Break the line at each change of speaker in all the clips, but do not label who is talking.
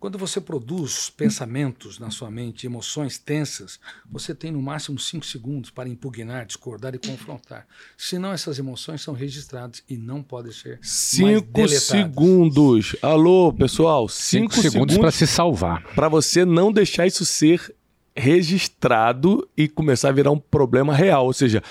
Quando você produz pensamentos na sua mente, emoções tensas, você tem no máximo cinco segundos para impugnar, discordar e confrontar. Senão, essas emoções são registradas e não podem ser
cinco segundos. Alô, pessoal, cinco, cinco segundos
para se salvar.
Para você não deixar isso ser registrado e começar a virar um problema real. Ou seja,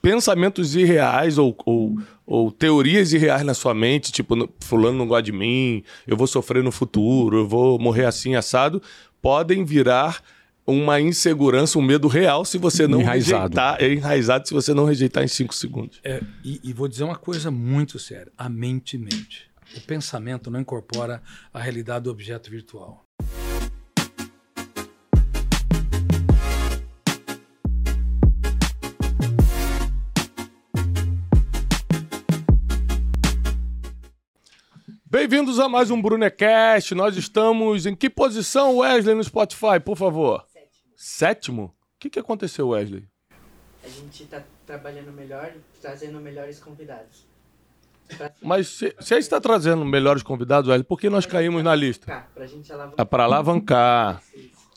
pensamentos irreais ou, ou, ou, teorias irreais na sua mente, tipo, fulano não gosta de mim, eu vou sofrer no futuro, eu vou morrer assim, assado, podem virar uma insegurança, um medo real se você não enraizado. rejeitar. É enraizado se você não rejeitar em cinco segundos.
É, e, e vou dizer uma coisa muito séria: a mente mente. O pensamento não incorpora a realidade do objeto virtual.
Bem-vindos a mais um Brunecast. Nós estamos em que posição, Wesley, no Spotify, por favor? Sétimo. Sétimo? O que, que aconteceu, Wesley?
A gente está trabalhando melhor, trazendo melhores convidados.
Mas se, se a gente está trazendo melhores convidados, Wesley, por que nós caímos na lista?
Pra gente
alavancar. É para alavancar.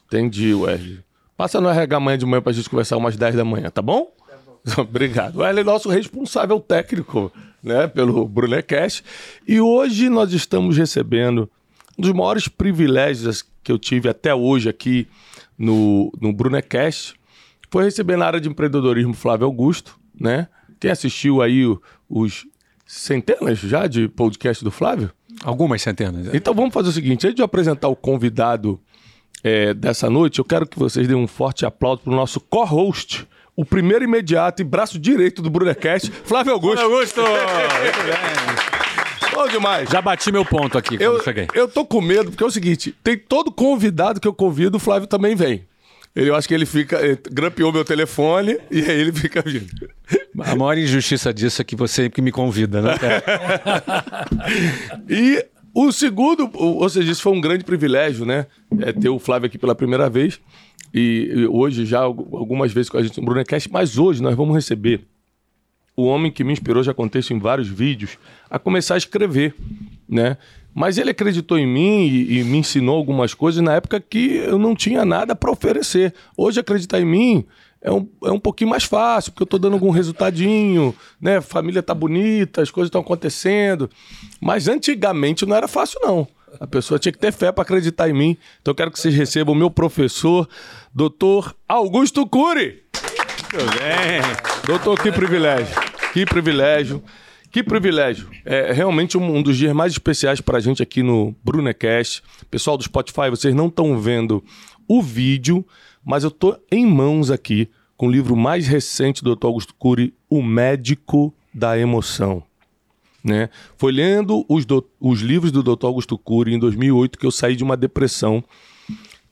Entendi, Wesley. Passa no RH amanhã de manhã para a gente conversar umas 10 da manhã, tá bom? Tá bom. Obrigado. Wesley é nosso responsável técnico né, pelo Brunecast. E hoje nós estamos recebendo um dos maiores privilégios que eu tive até hoje aqui no, no Brunecast. Foi receber na área de empreendedorismo Flávio Augusto, né? Quem assistiu aí os centenas já de podcast do Flávio?
Algumas centenas. É.
Então vamos fazer o seguinte: antes de eu apresentar o convidado é, dessa noite, eu quero que vocês deem um forte aplauso para o nosso co-host, o primeiro imediato e braço direito do Brunecast, Flávio Augusto.
Flávio Augusto! Muito bem.
Bom demais.
Já bati meu ponto aqui quando
eu,
cheguei.
Eu tô com medo, porque é o seguinte: tem todo convidado que eu convido, o Flávio também vem. Ele, eu acho que ele fica. Ele grampeou meu telefone e aí ele fica vindo.
A maior injustiça disso é que você que me convida, né?
e o segundo, ou seja, isso foi um grande privilégio, né? É ter o Flávio aqui pela primeira vez. E, hoje, já algumas vezes com a gente no Brunecast, mas hoje nós vamos receber o homem que me inspirou, já contei isso em vários vídeos, a começar a escrever, né? Mas ele acreditou em mim e, e me ensinou algumas coisas na época que eu não tinha nada para oferecer. Hoje acreditar em mim é um, é um pouquinho mais fácil, porque eu estou dando algum resultadinho, né? Família tá bonita, as coisas estão acontecendo. Mas antigamente não era fácil, não. A pessoa tinha que ter fé para acreditar em mim. Então eu quero que vocês recebam o meu professor, doutor Augusto Cury. Muito bem. Doutor, que privilégio. Que privilégio. Que privilégio. É realmente um, um dos dias mais especiais para a gente aqui no Brunecast. Pessoal do Spotify, vocês não estão vendo o vídeo, mas eu tô em mãos aqui com o livro mais recente do Dr. Augusto Cury, O Médico da Emoção. Né? Foi lendo os, do, os livros do Dr. Augusto Cury em 2008 que eu saí de uma depressão.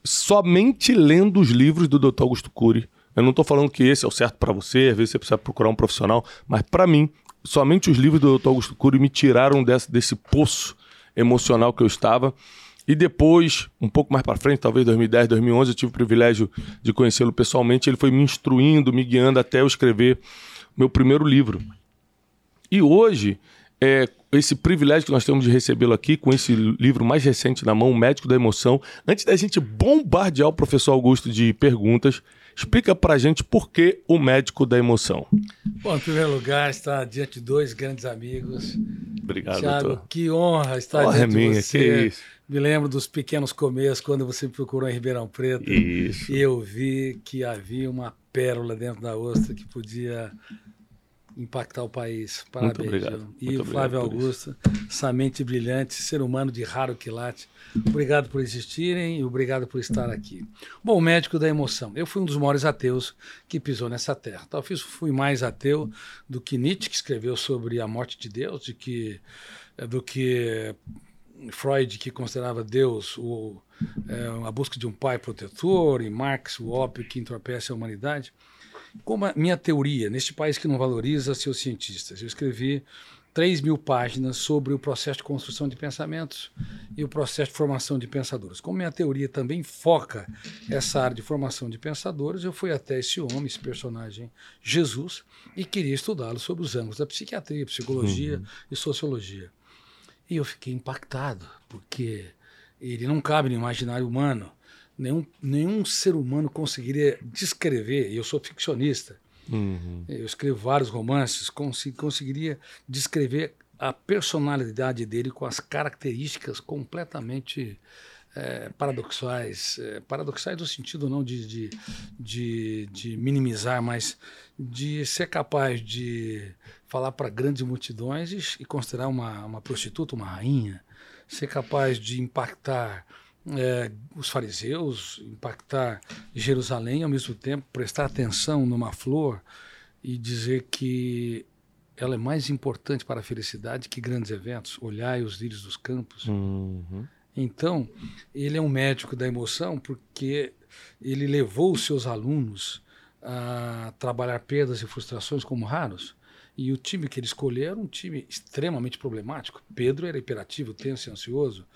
Somente lendo os livros do Dr. Augusto Cury. Eu não estou falando que esse é o certo para você, às vezes você precisa procurar um profissional, mas para mim, somente os livros do Dr. Augusto Cury me tiraram desse, desse poço emocional que eu estava. E depois, um pouco mais para frente, talvez 2010, 2011, eu tive o privilégio de conhecê-lo pessoalmente. Ele foi me instruindo, me guiando até eu escrever meu primeiro livro. E hoje, é, esse privilégio que nós temos de recebê-lo aqui com esse livro mais recente na mão, O Médico da Emoção. Antes da gente bombardear o professor Augusto de perguntas, explica pra gente por que o Médico da Emoção.
Bom, em primeiro lugar, está diante de dois grandes amigos.
Obrigado, Thiago, doutor.
que honra estar honra diante minha, de você. Que isso. Me lembro dos pequenos começos, quando você me procurou em Ribeirão Preto.
Isso.
E eu vi que havia uma pérola dentro da ostra que podia impactar o país. Parabéns.
Muito obrigado.
E Muito o Flávio Augusto, essa mente brilhante, ser humano de raro quilate. Obrigado por existirem e obrigado por estar aqui. Bom, médico da emoção. Eu fui um dos maiores ateus que pisou nessa terra. Talvez fui mais ateu do que Nietzsche, que escreveu sobre a morte de Deus, de que, do que Freud, que considerava Deus o, é, a busca de um pai protetor, e Marx, o ópio que entorpece a humanidade. Como a minha teoria, neste país que não valoriza seus cientistas, eu escrevi 3 mil páginas sobre o processo de construção de pensamentos e o processo de formação de pensadores. Como minha teoria também foca essa área de formação de pensadores, eu fui até esse homem, esse personagem Jesus, e queria estudá-lo sobre os ângulos da psiquiatria, psicologia uhum. e sociologia. E eu fiquei impactado, porque Ele não cabe no imaginário humano. Nenhum, nenhum ser humano conseguiria descrever, e eu sou ficcionista,
Uhum.
eu escrevo vários romances, consi- conseguiria descrever a personalidade dele com as características completamente eh, paradoxais. eh, paradoxais no sentido não de, de, de, de minimizar, mas de ser capaz de falar para grandes multidões e, e considerar uma, uma prostituta uma rainha, ser capaz de impactar eh, os fariseus, impactar Jerusalém, ao mesmo tempo prestar atenção numa flor e dizer que ela é mais importante para a felicidade que grandes eventos. Olhai os lírios dos campos.
Uhum.
Então, ele é um médico da emoção porque ele levou os seus alunos a trabalhar perdas e frustrações como raros. E o time que ele escolheu era um time extremamente problemático. Pedro era hiperativo, tenso e ansioso.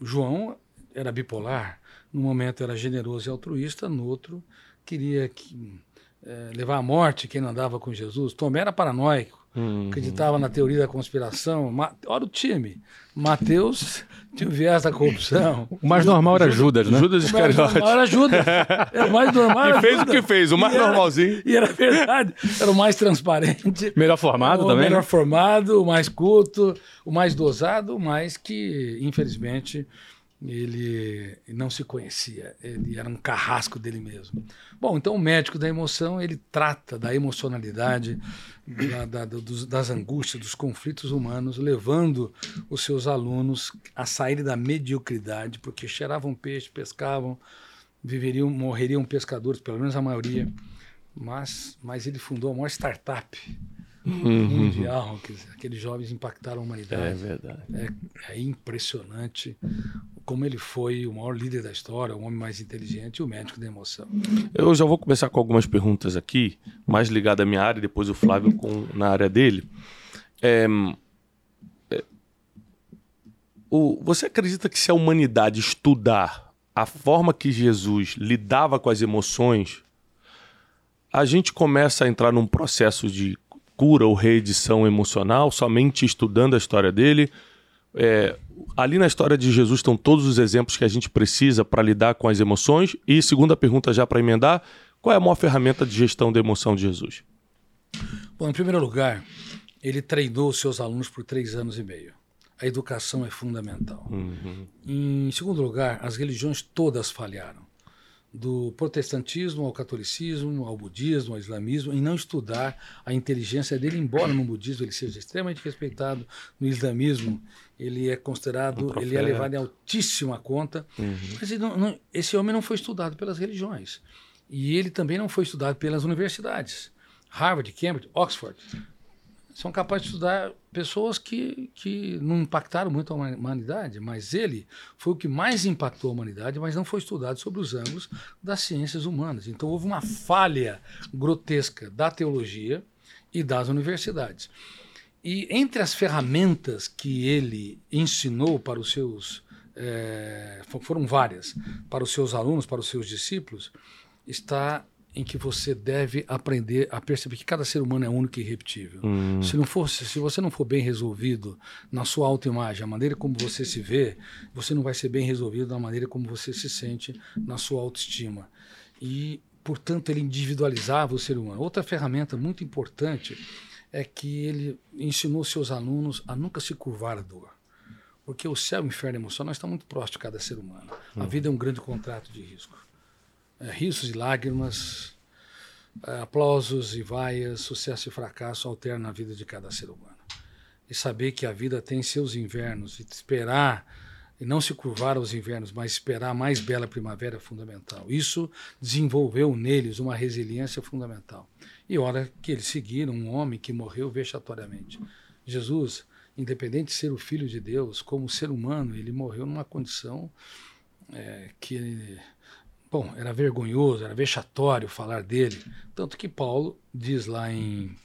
João era bipolar. No momento era generoso e altruísta, no outro queria que, eh, levar à morte quem não andava com Jesus. Tomé era paranoico,
Uhum.
acreditava na teoria da conspiração. Ma- Olha o time. Mateus tinha o viés da corrupção.
O mais normal era Judas, né?
Judas
O mais
Iscariote.
normal era Judas. Era o mais normal.
E
era
fez o
Judas.
que fez, o mais
E era-
normalzinho.
E era verdade. Era o mais transparente.
Melhor formado
o
também?
melhor
né?
formado, o mais culto, o mais dosado, mas que, infelizmente, ele não se conhecia. Ele era um carrasco dele mesmo. Bom, então o médico da emoção, ele trata da emocionalidade, da- da- dos- das angústias, dos conflitos humanos, levando os seus alunos a saírem da mediocridade, porque cheiravam peixe, pescavam, viveriam, morreriam pescadores, pelo menos a maioria. Mas, mas ele fundou a maior startup mundial, quer dizer, aqueles jovens impactaram a
É
humanidade.
verdade.
É, é impressionante como ele foi o maior líder da história, o homem mais inteligente e o médico da emoção.
Eu já vou começar com algumas perguntas aqui, mais ligadas à minha área, depois o Flávio com, na área dele. É, é, o- você acredita que se a humanidade estudar a forma que Jesus lidava com as emoções, a gente começa a entrar num processo de cura ou reedição emocional somente estudando a história dele? É, ali na história de Jesus estão todos os exemplos que a gente precisa para lidar com as emoções. E segunda pergunta já para emendar, qual é a maior ferramenta de gestão da emoção de Jesus?
Bom, em primeiro lugar, ele treinou os seus alunos por três anos e meio. A educação é fundamental. Em segundo lugar, as religiões todas falharam. Do protestantismo ao catolicismo, ao budismo, ao islamismo, em não estudar a inteligência dele, embora no budismo ele seja extremamente respeitado, no islamismo ele é considerado,
Um
ele é levado em altíssima conta. Mas ele não- não- esse homem não foi estudado pelas religiões. E ele também não foi estudado pelas universidades. Harvard, Cambridge, Oxford são capazes de estudar pessoas que, que não impactaram muito a huma- humanidade, mas ele foi o que mais impactou a humanidade, mas não foi estudado sobre os ângulos das ciências humanas. Então houve uma falha grotesca da teologia e das universidades. E entre as ferramentas que ele ensinou para os seus. fo- foram várias, para os seus alunos, para os seus discípulos, está em que você deve aprender a perceber que cada ser humano é único e irrepetível. Se, não fosse, se você não for bem resolvido na sua autoimagem, a maneira como você se vê, você não vai ser bem resolvido na maneira como você se sente na sua autoestima. E, portanto, ele individualizava o ser humano. Outra ferramenta muito importante é que ele ensinou seus alunos a nunca se curvar à dor. Porque o céu e o inferno emocional estão muito próximos de cada ser humano. A vida é um grande contrato de risco. É, risos e lágrimas, é, aplausos e vaias, sucesso e fracasso alternam a vida de cada ser humano. E saber que a vida tem seus invernos e esperar e não se curvar aos invernos, mas esperar a mais bela primavera é fundamental. Isso desenvolveu neles uma resiliência fundamental. E hora que eles seguiram um homem que morreu vexatoriamente. Jesus, independente de ser o filho de Deus, como ser humano, ele morreu numa condição é, que bom, era vergonhoso, era vexatório falar dele. Tanto que Paulo diz lá em,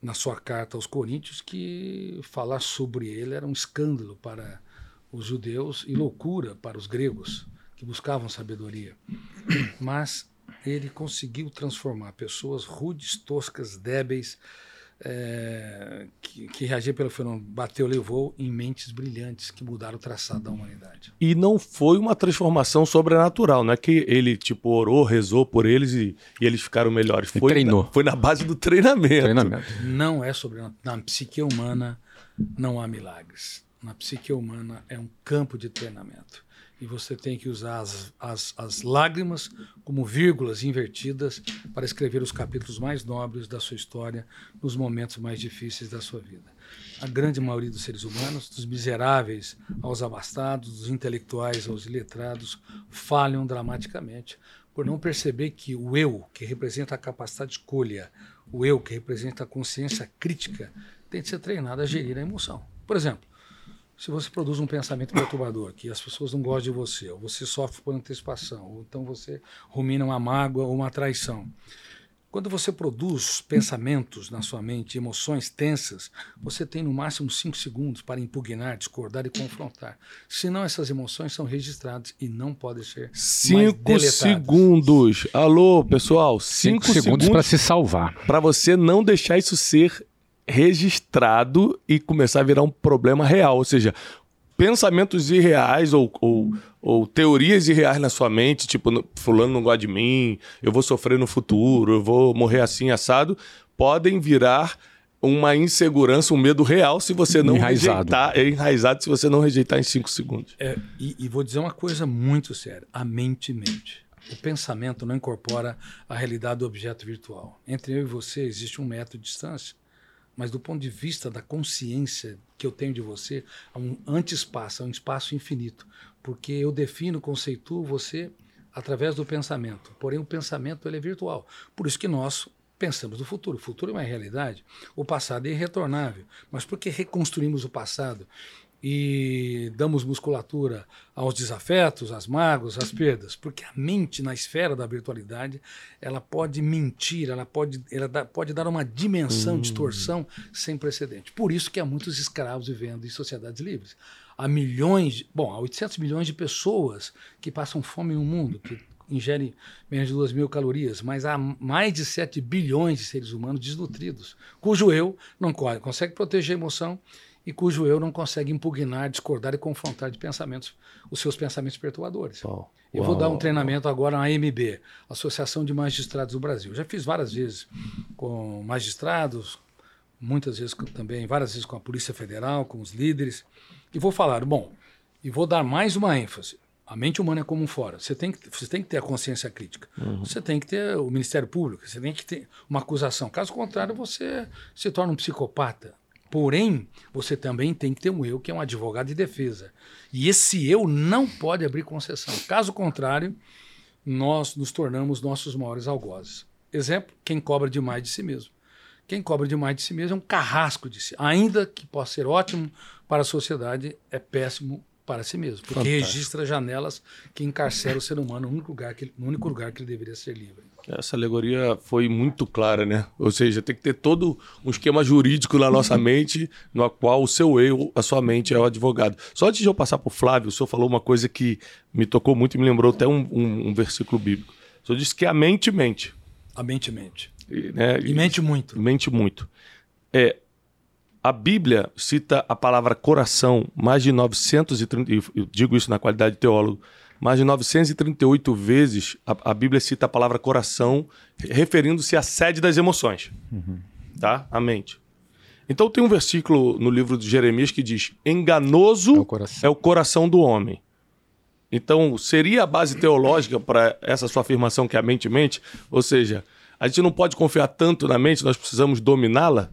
na sua carta aos Coríntios que falar sobre ele era um escândalo para os judeus e loucura para os gregos que buscavam sabedoria. Mas ele conseguiu transformar pessoas rudes, toscas, débeis, é, que, que reagia pelo fenômeno bateu, levou em mentes brilhantes que mudaram o traçado da humanidade.
E não foi uma transformação sobrenatural, não é que ele, tipo, orou, rezou por eles e, e eles ficaram melhores.
E
Foi
treinou.
Na, foi na base do treinamento.
Treinamento.
Não é sobre na psique humana não há milagres. Na psique humana é um campo de treinamento. E você tem que usar as, as, as lágrimas como vírgulas invertidas para escrever os capítulos mais nobres da sua história nos momentos mais difíceis da sua vida. A grande maioria dos seres humanos, dos miseráveis aos abastados, dos intelectuais aos iletrados, falham dramaticamente por não perceber que o eu, que representa a capacidade de escolha, o eu, que representa a consciência crítica, tem que ser treinado a gerir a emoção. Por exemplo, se você produz um pensamento perturbador, que as pessoas não gostam de você, ou você sofre por antecipação, ou então você rumina uma mágoa ou uma traição. Quando você produz pensamentos na sua mente, emoções tensas, você tem no máximo cinco segundos para impugnar, discordar e confrontar. Senão, essas emoções são registradas e não podem ser mais
Cinco
deletadas.
segundos. Alô, pessoal.
Cinco,
Cinco,
segundos para se salvar.
para você não deixar isso ser registrado e começar a virar um problema real. Ou seja, pensamentos irreais ou, ou, ou teorias irreais na sua mente, tipo, "No- fulano não gosta de mim, eu vou sofrer no futuro, eu vou morrer assim, assado, podem virar uma insegurança, um medo real se você não
Enraizado.
rejeitar. É enraizado se você não rejeitar em cinco segundos.
É, e, e vou dizer uma coisa muito séria: a mente mente. O pensamento não incorpora a realidade do objeto virtual. Entre eu e você existe um metro de distância, mas do ponto de vista da consciência que eu tenho de você, há um anti-espaço, há um espaço infinito. Porque eu defino, conceituo você através do pensamento. Porém, o pensamento ele é virtual. Por isso que nós pensamos no futuro. O futuro é uma realidade. O passado é irretornável. Mas por que reconstruímos o passado e damos musculatura aos desafetos, às mágoas, às perdas? Porque a mente, na esfera da virtualidade, ela pode mentir, ela pode, ela dá- pode dar uma dimensão, distorção sem precedente. Por isso que há muitos escravos vivendo em sociedades livres. Há milhões, bom, há 800 milhões de pessoas que passam fome no mundo, que ingere menos de 2 mil calorias, mas há mais de 7 bilhões de seres humanos desnutridos, cujo eu não co- consegue proteger a emoção e cujo eu não consegue impugnar, discordar e confrontar de pensamentos, os seus pensamentos perturbadores.
Uau.
Eu vou dar um treinamento agora na AMB, Associação de Magistrados do Brasil. Já fiz várias vezes com magistrados, muitas vezes também, várias vezes com a Polícia Federal, com os líderes, e vou falar, bom, e vou dar mais uma ênfase. A mente humana é como um fora. Você tem que, você tem que ter a consciência crítica. Você tem que ter o Ministério Público, você tem que ter uma acusação. Caso contrário, você se torna um psicopata. Porém, você também tem que ter um eu que é um advogado de defesa. E esse eu não pode abrir concessão. Caso contrário, nós nos tornamos nossos maiores algozes. Exemplo, quem cobra demais de si mesmo. Quem cobra demais de si mesmo é um carrasco de si. Ainda que possa ser ótimo para a sociedade, é péssimo para si mesmo. Porque
Fantástico.
registra janelas que encarceram o ser humano no único lugar que, ele- no único lugar que ele deveria ser livre.
Essa alegoria foi muito clara, né? Ou seja, tem que ter todo um esquema jurídico na nossa mente, no qual o seu eu, a sua mente é o advogado. Só antes de eu passar para o Flávio, o senhor falou uma coisa que me tocou muito e me lembrou até um, um- um versículo bíblico. O senhor disse que a mente mente.
A mente mente.
E, né,
E mente muito.
mente muito. É, a Bíblia cita a palavra coração mais de 930, e eu digo isso na qualidade de teólogo, mais de 938 vezes a, a Bíblia cita a palavra coração, referindo-se à sede das emoções. Tá? A mente. Então tem um versículo no livro de Jeremias que diz: enganoso
É o coração.
é o coração do homem. Então, seria a base teológica para essa sua afirmação que a mente mente? Ou seja, a gente não pode confiar tanto na mente, nós precisamos dominá-la?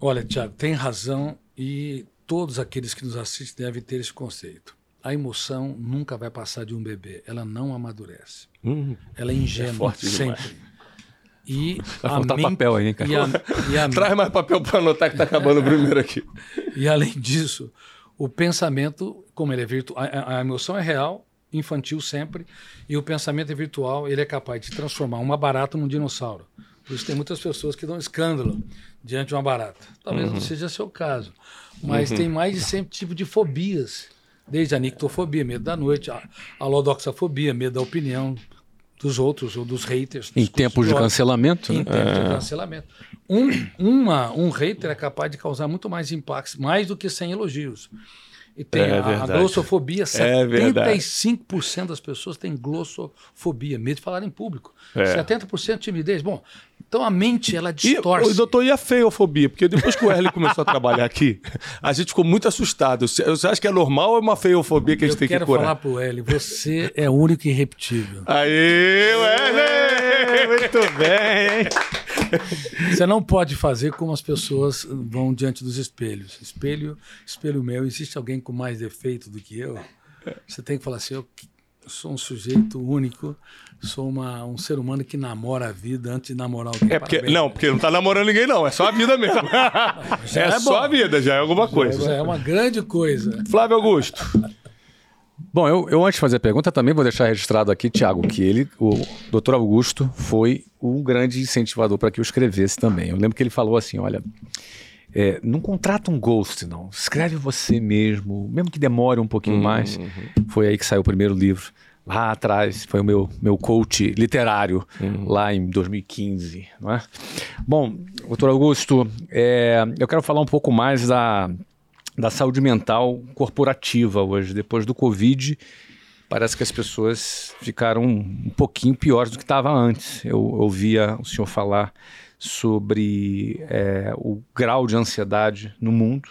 Olha, Tiago, tem razão e todos aqueles que nos assistem devem ter esse conceito. A emoção nunca vai passar de um bebê, ela não amadurece.
Hum,
Ela é ingênua
forte demais.
sempre. E
Vai faltar
mente-
papel aí, hein, cara?
E, a- e a-
Traz mais papel para anotar que tá acabando o primeiro aqui.
e além disso, o pensamento, como ele é virtual, a, a emoção é real, infantil sempre, e o pensamento é virtual, ele é capaz de transformar uma barata num dinossauro. Por isso tem muitas pessoas que dão escândalo diante de uma barata. Talvez não seja seu caso, mas tem mais de 100 tipos de fobias, desde a nictofobia, medo da noite, a, a lodoxafobia, medo da opinião, dos outros ou dos haters.
Em
dos
tempos de cancelamento,
Em
né?
tempos de cancelamento. Um, uma, um hater é capaz de causar muito mais impactos, mais do que 100 elogios. E tem
É
a, a glossofobia,
É verdade.
75% das pessoas têm glossofobia, medo de falar em público.
É.
70% timidez. Bom, então a mente, ela
E,
distorce.
o doutor, e a feiofobia? Porque depois que o Erle começou a trabalhar aqui, a gente ficou muito assustado. Você você acha que é normal ou é uma feiofobia que a gente
Eu
tem que
quero
curar?
falar pro Eli, você é único e irrepetível.
Aê, Erle!
Muito bem, hein?
Você não pode fazer como as pessoas vão diante dos espelhos. Espelho, espelho meu, existe alguém com mais defeito do que eu? Você tem que falar assim, eu sou um sujeito único, sou uma, um ser humano que namora a vida antes de namorar alguém.
É porque,
Parabéns.
não, porque não tá namorando ninguém, não. É só a vida mesmo. é
é
só a vida, já é alguma
Já
coisa.
é uma grande coisa.
Flávio Augusto.
Bom, eu, eu antes de fazer a pergunta também vou deixar registrado aqui, Tiago, que ele, o doutor Augusto, foi um grande incentivador para que eu escrevesse também. Eu lembro que ele falou assim: olha, é, não contrata um ghost, não. Escreve você mesmo, mesmo que demore um pouquinho mais. Foi aí que saiu o primeiro livro. Lá atrás, foi o meu, meu coach literário, lá em 2015, não é? Bom, doutor Augusto, é, eu quero falar um pouco mais da, da saúde mental corporativa hoje. Depois do Covid, parece que as pessoas ficaram um pouquinho piores do que estava antes. Eu ouvia o senhor falar sobre é, o grau de ansiedade no mundo,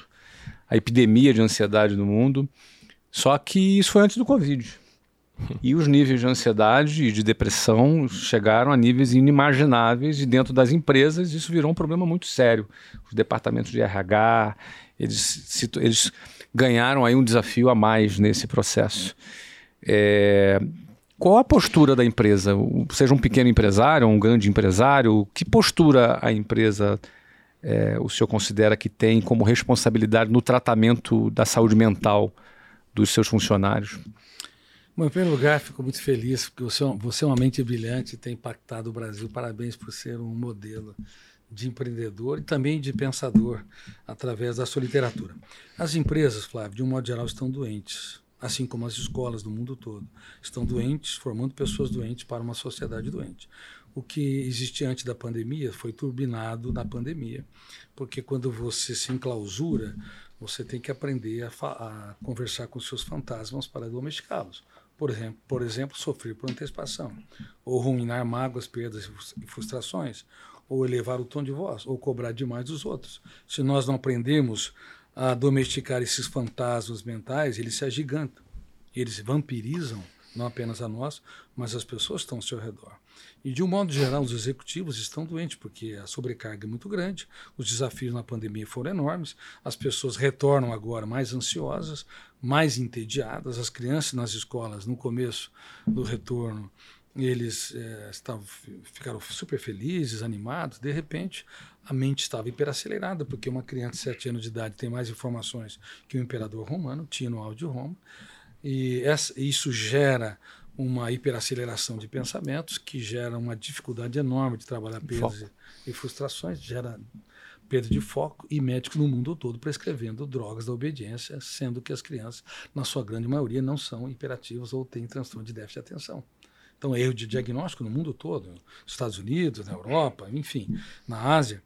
a epidemia de ansiedade no mundo. Só que isso foi antes do Covid. E os níveis de ansiedade e de depressão chegaram a níveis inimagináveis e dentro das empresas isso virou um problema muito sério. Os departamentos de RH, eles, se- eles ganharam aí um desafio a mais nesse processo. É, qual a postura da empresa? Seja um pequeno empresário, um grande empresário, que postura a empresa é, o senhor considera que tem como responsabilidade no tratamento da saúde mental dos seus funcionários?
Bom, em primeiro lugar, fico muito feliz porque você, você é uma mente brilhante e tem impactado o Brasil. Parabéns por ser um modelo de empreendedor e também de pensador através da sua literatura. As empresas, Flávio, de um modo geral, estão doentes, assim como as escolas do mundo todo. Estão doentes, formando pessoas doentes para uma sociedade doente. O que existia antes da pandemia foi turbinado na pandemia, porque quando você se enclausura, você tem que aprender a, a conversar com seus fantasmas para domesticá-los. Por exemplo, por exemplo, sofrer por antecipação, ou ruminar mágoas, perdas e frustrações, ou elevar o tom de voz, ou cobrar demais dos outros. Se nós não aprendermos a domesticar esses fantasmas mentais, eles se agigantam, eles vampirizam não apenas a nós, mas as pessoas que estão ao seu redor. E de um modo geral, os executivos estão doentes porque a sobrecarga é muito grande, os desafios na pandemia foram enormes, as pessoas retornam agora mais ansiosas, mais entediadas, as crianças nas escolas, no começo do retorno, eles eh, estavam, fi- ficaram super felizes, animados, de repente a mente estava hiperacelerada, porque uma criança de 7 anos de idade tem mais informações que o imperador romano tinha no áudio Roma, e essa- isso gera uma hiperaceleração de pensamentos, que gera uma dificuldade enorme de trabalhar perdas e, e frustrações, gera perda de foco e médicos no mundo todo prescrevendo drogas da obediência, sendo que as crianças, na sua grande maioria, não são hiperativas ou têm transtorno de déficit de atenção. Então, erro de diagnóstico no mundo todo, nos Estados Unidos, na Europa, enfim, na Ásia.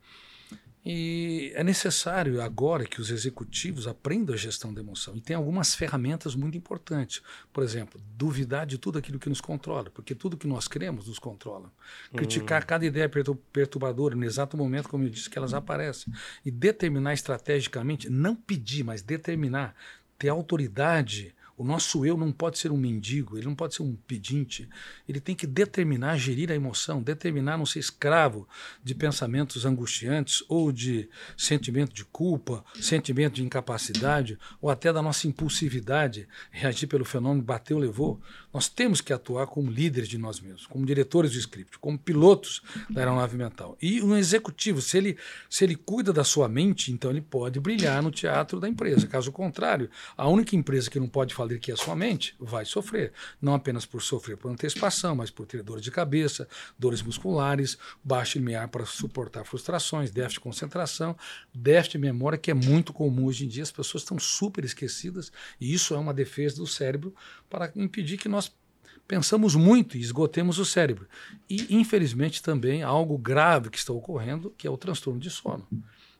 E é necessário agora que os executivos aprendam a gestão da emoção. E tem algumas ferramentas muito importantes. Por exemplo, duvidar de tudo aquilo que nos controla, porque tudo que nós cremos nos controla. Criticar cada ideia pertur- perturbadora no exato momento, como eu disse, que elas aparecem. E determinar estrategicamente, não pedir, mas determinar, ter autoridade. O nosso eu não pode ser um mendigo, ele não pode ser um pedinte. Ele tem que determinar, gerir a emoção, determinar não ser escravo de pensamentos angustiantes ou de sentimento de culpa, sentimento de incapacidade ou até da nossa impulsividade, reagir pelo fenômeno bateu, levou. Nós temos que atuar como líderes de nós mesmos, como diretores do script, como pilotos da aeronave mental. E um executivo, se ele, se ele cuida da sua mente, então ele pode brilhar no teatro da empresa. Caso contrário, a única empresa que não pode falar que a sua mente vai sofrer. Não apenas por sofrer por antecipação, mas por ter dores de cabeça, dores musculares, baixo limiar para suportar frustrações, déficit de concentração, déficit de memória, que é muito comum hoje em dia. As pessoas estão super esquecidas e isso é uma defesa do cérebro para impedir que nós pensamos muito e esgotemos o cérebro. E, infelizmente, também algo grave que está ocorrendo, que é o transtorno de sono.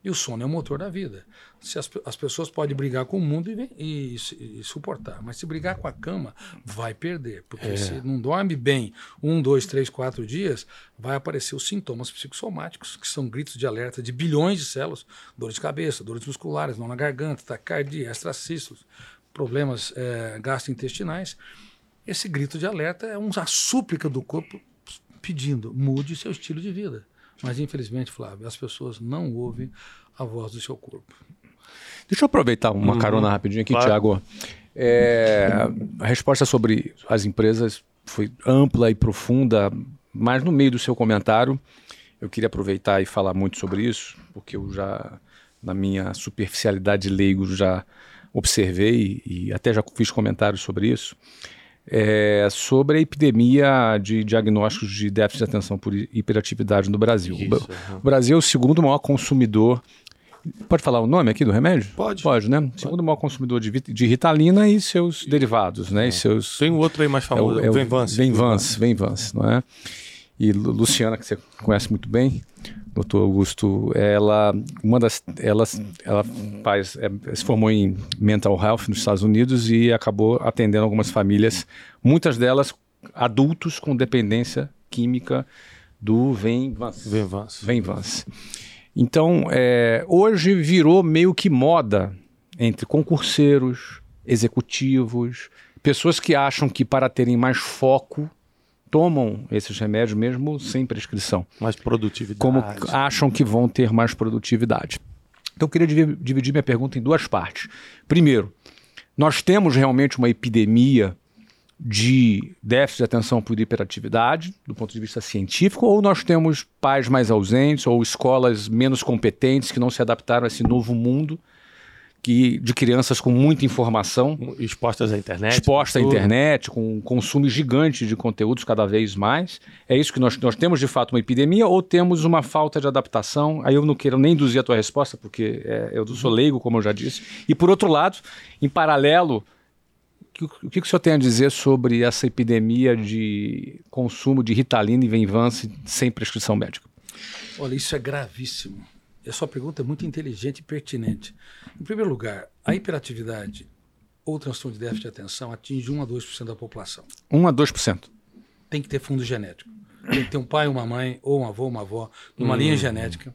E o sono é o motor da vida. Se as, as pessoas podem brigar com o mundo e, e, e, suportar, mas se brigar com a cama, vai perder. Porque é. se não dorme bem um, dois, três, quatro dias, vai aparecer os sintomas psicossomáticos, que são gritos de alerta de bilhões de células, dores de cabeça, dores musculares, não na garganta, taquicardia, extracístolos, problemas é, gastrointestinais. Esse grito de alerta é uma súplica do corpo pedindo, mude seu estilo de vida. Mas, infelizmente, Flávio, as pessoas não ouvem a voz do seu corpo.
Deixa eu aproveitar uma uhum. carona rapidinho aqui, claro. Tiago. É, a resposta sobre as empresas foi ampla e profunda, mas no meio do seu comentário, eu queria aproveitar e falar muito sobre isso, porque eu já, na minha superficialidade leigo, já observei e até já fiz comentários sobre isso é, sobre a epidemia de diagnósticos de déficit de atenção por hiperatividade no Brasil. Isso. O Brasil é o segundo maior consumidor. Pode falar o nome aqui do remédio?
Pode.
Pode, né? Pode. Segundo maior consumidor de, de Ritalina e seus derivados, né? É. E seus,
Tem um outro aí mais famoso, é o, é o Venvance.
Venvance, Venvance, não é? E Luciana, que você conhece muito bem, doutor Augusto, ela, uma das, ela, ela faz, é, se formou em mental health nos Estados Unidos e acabou atendendo algumas famílias, muitas delas adultos com dependência química do Venvance.
Venvance.
Venvance. Então, é, hoje virou meio que moda entre concurseiros, executivos, pessoas que acham que para terem mais foco tomam esses remédios mesmo sem prescrição.
Mais produtividade.
Como acham que vão ter mais produtividade. Então eu queria dividir minha pergunta em duas partes. Primeiro, nós temos realmente uma epidemia de déficit de atenção por hiperatividade, do ponto de vista científico, ou nós temos pais mais ausentes ou escolas menos competentes que não se adaptaram a esse novo mundo que, de crianças com muita informação.
Expostas à internet.
Expostas à internet, com um consumo gigante de conteúdos cada vez mais. É isso que nós, nós temos de fato uma epidemia ou temos uma falta de adaptação? Aí eu não quero nem induzir a tua resposta, porque é, eu sou leigo, como eu já disse. E por outro lado, em paralelo, o que, que o senhor tem a dizer sobre essa epidemia de consumo de Ritalina e Venvance sem prescrição médica?
Olha, isso é gravíssimo. A sua pergunta é muito inteligente e pertinente. Em primeiro lugar, a hiperatividade ou transtorno de déficit de atenção atinge 1 a 2% da população.
1 a 2%.
Tem que ter fundo genético. Tem que ter um pai, uma mãe, ou um avô, uma avó, numa hum. linha genética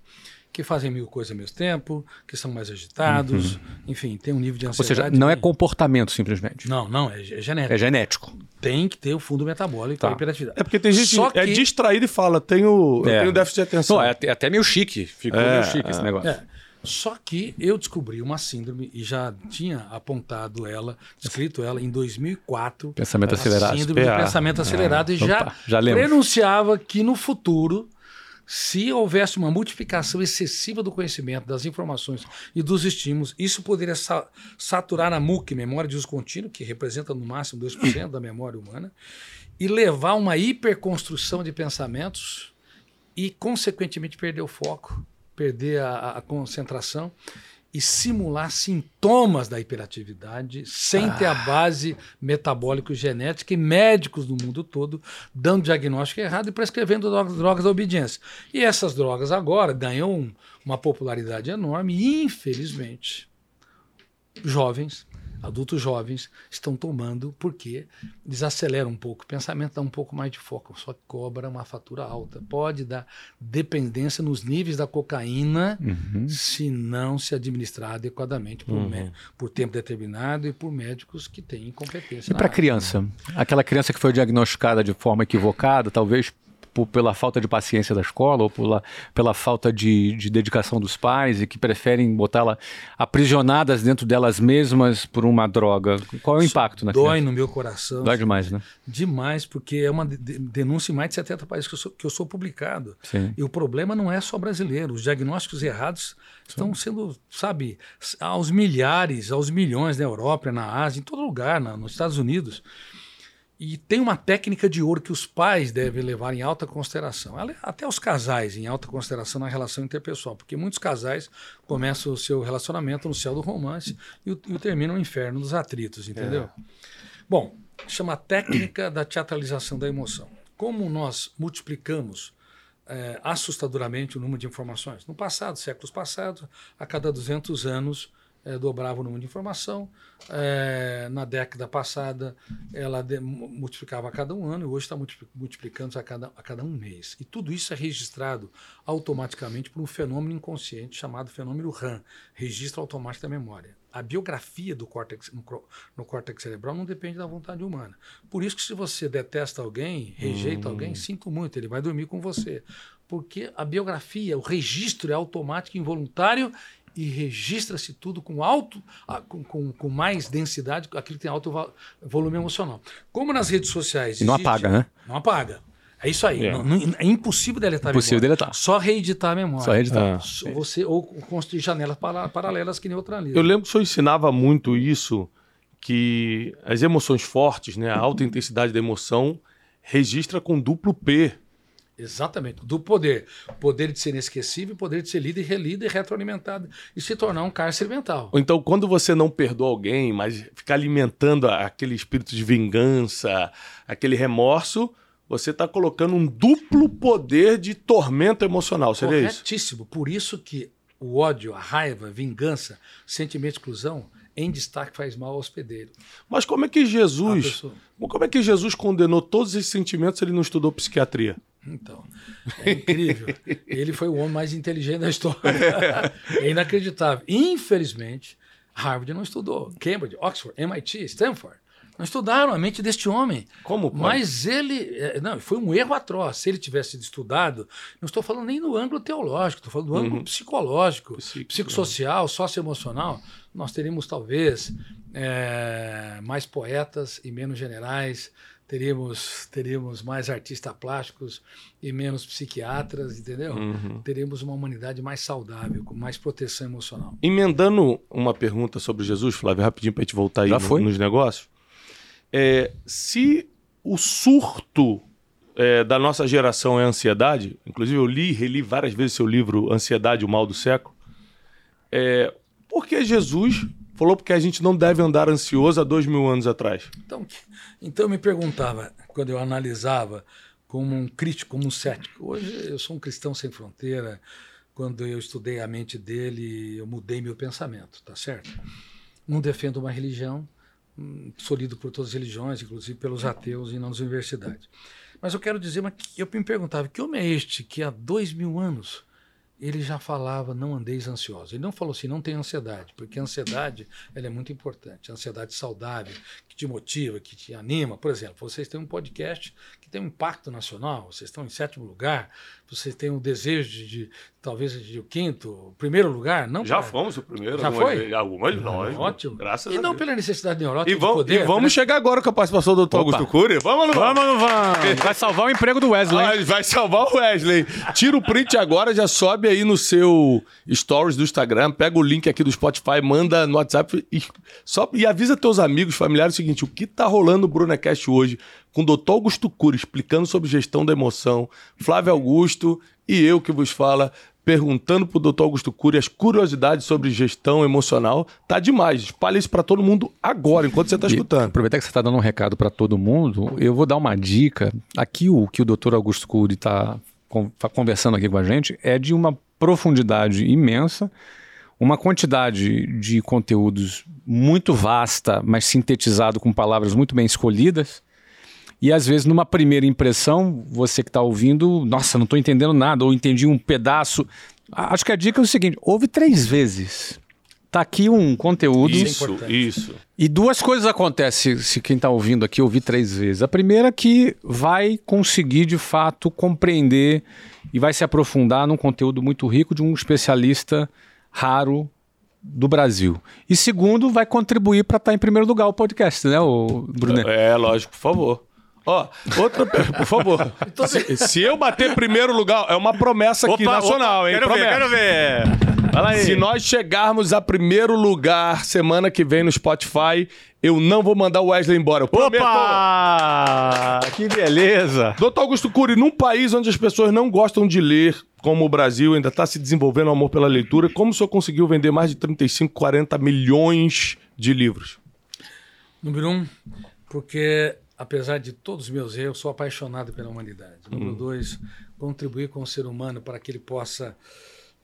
que fazem mil coisas ao mesmo tempo, que são mais agitados, uhum. enfim, tem um nível de ansiedade.
Ou seja, não é comportamento simplesmente.
Não, não, é, é genético.
É genético.
Tem que ter o fundo metabólico tá. hiperatividade.
É porque tem gente Só que é distraída e fala, tenho, é. tenho déficit de atenção.
Não, é, é até meio chique, ficou é, meio chique esse é. negócio. É.
Só que eu descobri uma síndrome e já tinha apontado ela, escrito ela em 2004.
Pensamento acelerado.
Síndrome do pensamento acelerado e já, já denunciava que no futuro se houvesse uma multiplicação excessiva do conhecimento, das informações e dos estímulos, isso poderia sa saturar a MUC, memória de uso contínuo, que representa no máximo 2% da memória humana, e levar a uma hiperconstrução de pensamentos e, consequentemente, perder o foco, perder a, a concentração e simular sintomas da hiperatividade sem ah. ter a ah. base metabólico-genética e médicos do mundo todo dando diagnóstico errado e prescrevendo drogas, drogas da obediência. E essas drogas agora ganham uma popularidade enorme e, infelizmente, jovens adultos jovens estão tomando porque desacelera um pouco, o pensamento dá um pouco mais de foco, só que cobra uma fatura alta. Pode dar dependência nos níveis da cocaína uhum. se não se administrar adequadamente por, uhum. por tempo determinado e por médicos que têm competência.
E para criança? Aquela criança que foi diagnosticada de forma equivocada, talvez por, pela falta de paciência da escola ou pela, pela falta de, de dedicação dos pais e que preferem botá-la aprisionadas dentro delas mesmas por uma droga. Qual é o impacto na
Dói
criança?
no meu coração.
Dói demais, né?
Demais, porque é uma denúncia em mais de 70 países que eu sou, que eu sou publicado.
Sim.
E o problema não é só brasileiro. Os diagnósticos errados estão sendo, sabe, aos milhares, aos milhões na Europa, na Ásia, em todo lugar, na, nos Estados Unidos. E tem uma técnica de ouro que os pais devem levar em alta consideração. Até os casais em alta consideração na relação interpessoal, porque muitos casais começam o seu relacionamento no céu do romance e o, e o terminam no inferno dos atritos, entendeu? É. Bom, chama técnica da teatralização da emoção. Como nós multiplicamos é, assustadoramente o número de informações. No passado, séculos passados, a cada 200 anos é, dobrava o número de informação. É, na década passada, ela de, multiplicava a cada um ano e hoje está multiplicando a cada, a cada um mês. E tudo isso é registrado automaticamente por um fenômeno inconsciente chamado fenômeno RAM registro automático da memória. A biografia do córtex, no, no córtex cerebral não depende da vontade humana. Por isso que se você detesta alguém, rejeita hum. alguém, sinto muito, ele vai dormir com você. Porque a biografia, o registro é automático, involuntário e registra-se tudo com alto, com, com, com, mais densidade, aquilo que tem alto volume emocional. Como nas redes sociais.
E não existe, apaga, né?
Não apaga. É isso aí. É, não, não, é impossível deletar
impossível a memória. deletar.
Só reeditar a memória.
Só reeditar.
Ah, você, ou construir janelas para, paralelas que neutralizam.
Eu lembro que o senhor ensinava muito isso, que as emoções fortes, né, a alta intensidade da emoção, registra com duplo P.
Exatamente, do poder. Poder de ser inesquecível, poder de ser lido e relido e retroalimentado e se tornar um cárcere mental.
Então, quando você não perdoa alguém, mas fica alimentando aquele espírito de vingança, aquele remorso, você está colocando um duplo poder de tormento emocional, seria
isso? Corretíssimo. Por isso que o ódio, a raiva, a vingança, sentimento de exclusão, em destaque faz mal ao hospedeiro.
Mas como é que Jesus, como é que Jesus condenou todos esses sentimentos se ele não estudou psiquiatria?
Então, é incrível. ele foi o homem mais inteligente da história. é inacreditável. Infelizmente, Harvard não estudou. Cambridge, Oxford, MIT, Stanford. Não estudaram a mente deste homem.
Como pode?
Mas ele. É, não, foi um erro atroz. Se ele tivesse sido estudado, não estou falando nem no ângulo teológico, estou falando do ângulo uhum. psicológico, Psico, psicossocial, socioemocional. Nós teríamos, talvez, é, mais poetas e menos generais, teríamos, teríamos mais artistas plásticos e menos psiquiatras, entendeu? Uhum. Teríamos uma humanidade mais saudável, com mais proteção emocional.
Emendando uma pergunta sobre Jesus, Flávio, rapidinho para a gente voltar aí no, nos negócios. É, se o surto é, da nossa geração é ansiedade, inclusive eu li e reli várias vezes seu livro Ansiedade, o Mal do Século, é, por que Jesus falou porque a gente não deve andar ansioso há dois mil anos atrás?
Então, então eu me perguntava, quando eu analisava como um crítico, como um cético. Hoje eu sou um cristão sem fronteira. Quando eu estudei a mente dele, eu mudei meu pensamento, tá certo? Não defendo uma religião, sou lido por todas as religiões, inclusive pelos ateus e nas universidades. Mas eu quero dizer, mas eu me perguntava, que homem é este que há dois mil anos ele já falava não andeis ansiosos. Ele não falou assim, não tem ansiedade, porque a ansiedade ela é muito importante. A ansiedade saudável, que te motiva, que te anima. Por exemplo, vocês têm um podcast que tem um impacto nacional, vocês estão em sétimo lugar, vocês têm o um desejo de, de, talvez de o quinto, primeiro lugar, não?
Já fomos o primeiro.
Já
algumas,
foi?
Algumas, nós.
Ótimo.
Graças
e
a
não
Deus.
pela necessidade neurótica
e vamos,
poder,
E vamos
né?
chegar agora com a participação do Dr. Augusto Cury. Vamos, não
vamos? Vamos, não vamos. Vai salvar o emprego do Wesley.
Ah, vai salvar o Wesley. Tira o print agora, já sobe aí no seu stories do Instagram, pega o link aqui do Spotify, manda no WhatsApp e, só, e avisa teus amigos, familiares o seguinte, o que tá rolando no Brunecast hoje? com o doutor Augusto Cury explicando sobre gestão da emoção, Flávio Augusto e eu que vos fala perguntando pro doutor Augusto Cury as curiosidades sobre gestão emocional. Tá demais. Espalha isso para todo mundo agora, enquanto você tá escutando.
Aproveitar que você tá dando um recado para todo mundo, eu vou dar uma dica. Aqui o que o doutor Augusto Cury tá, tá conversando aqui com a gente é de uma profundidade imensa, uma quantidade de conteúdos muito vasta, mas sintetizado com palavras muito bem escolhidas. E às vezes, numa primeira impressão, você que está ouvindo, nossa, não estou entendendo nada, ou entendi um pedaço. Acho que a dica é o seguinte: ouve três vezes. Tá aqui um conteúdo.
Isso, é isso.
E duas coisas acontecem se quem está ouvindo aqui ouvir três vezes. A primeira é que vai conseguir de fato compreender e vai se aprofundar num conteúdo muito rico de um especialista raro do Brasil. E segundo, vai contribuir para estar tá em primeiro lugar o podcast, né, o Brunet?
É, lógico, por favor. Ó, outra pergunta, por favor. Se, se, eu bater primeiro lugar, é uma promessa aqui opa, nacional, opa, hein?
Quero
promessa.
ver, quero ver. Fala aí.
Se nós chegarmos a primeiro lugar semana que vem no Spotify, eu não vou mandar o Wesley embora. Eu prometo.
Opa! Que beleza!
Doutor Augusto Cury, num país onde as pessoas não gostam de ler, como o Brasil ainda está se desenvolvendo o amor pela leitura, como o senhor conseguiu vender mais de 35, 40 milhões de livros?
Número um, porque apesar de todos os meus erros, sou apaixonado pela humanidade. Número dois, contribuir com o ser humano para que ele possa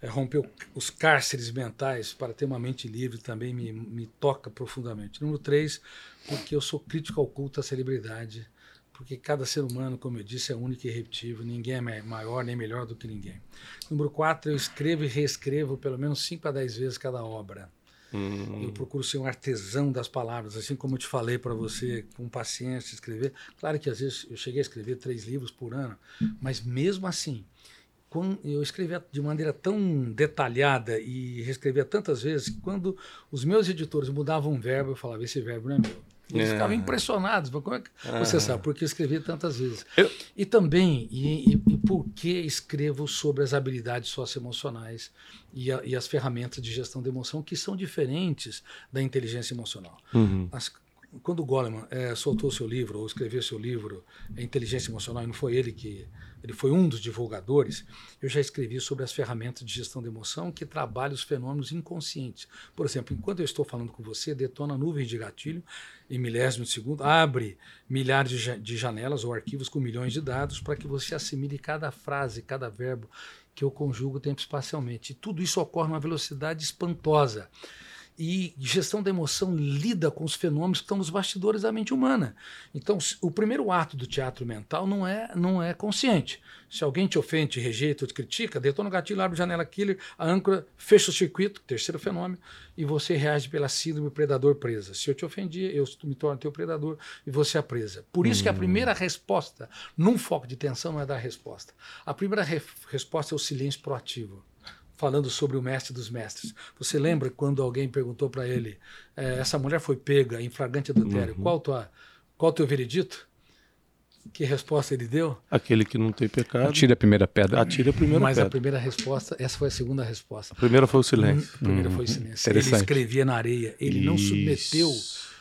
é, romper o- os cárceres mentais, para ter uma mente livre, também me, me toca profundamente. Número três, porque eu sou crítico ao culto à celebridade, porque cada ser humano, como eu disse, é único e irrepetível, ninguém é ma- maior nem melhor do que ninguém. Número quatro, eu escrevo e reescrevo pelo menos 5 a 10 vezes cada obra. Eu procuro ser um artesão das palavras, assim como eu te falei para você, com paciência, escrever. Claro que às vezes eu cheguei a escrever três livros por ano, mas mesmo assim, quando eu escrevia de maneira tão detalhada e reescrevia tantas vezes que quando os meus editores mudavam um verbo, eu falava: esse verbo não é meu. Eles
É.
ficavam impressionados. mas Como é que você sabe? Porque eu escrevi tantas vezes.
Eu-
E também, e, e, e por que escrevo sobre as habilidades socioemocionais e, a- e as ferramentas de gestão de emoção que são diferentes da inteligência emocional.
Uhum.
As- quando o Goleman eh, soltou seu livro, ou escreveu seu livro, é Inteligência Emocional, e não foi ele que. Ele foi um dos divulgadores. Eu já escrevi sobre as ferramentas de gestão de emoção que trabalham os fenômenos inconscientes. Por exemplo, enquanto eu estou falando com você, detona nuvens de gatilho em milésimos de segundo, abre milhares de, de janelas ou arquivos com milhões de dados para que você assimile cada frase, cada verbo que eu conjugo tempo espacialmente. E tudo isso ocorre numa velocidade espantosa. E gestão da emoção lida com os fenômenos que estão nos bastidores da mente humana. Então, o primeiro ato do teatro mental não é, não é consciente. Se alguém te ofende, te rejeita ou te critica, detona o gatilho, abre a janela killer, a âncora, fecha o circuito, terceiro fenômeno, e você reage pela síndrome predador-presa. Se eu te ofendi, eu me torno teu predador e você é a presa. Por isso que a primeira resposta, num foco de tensão, não é dar a resposta. A primeira re- resposta é o silêncio proativo falando sobre o mestre dos mestres. Você lembra quando alguém perguntou para ele: eh, essa mulher foi pega em flagrante adultério, qual tua, qual o teu veredito? Que resposta ele deu?
Aquele que não tem pecado,
Tira a primeira pedra.
atire a primeira
Mas a
pedra.
primeira resposta, essa foi a segunda resposta.
A primeira foi o silêncio.
A primeira foi o silêncio. Ele escrevia na areia, ele não
Isso.
submeteu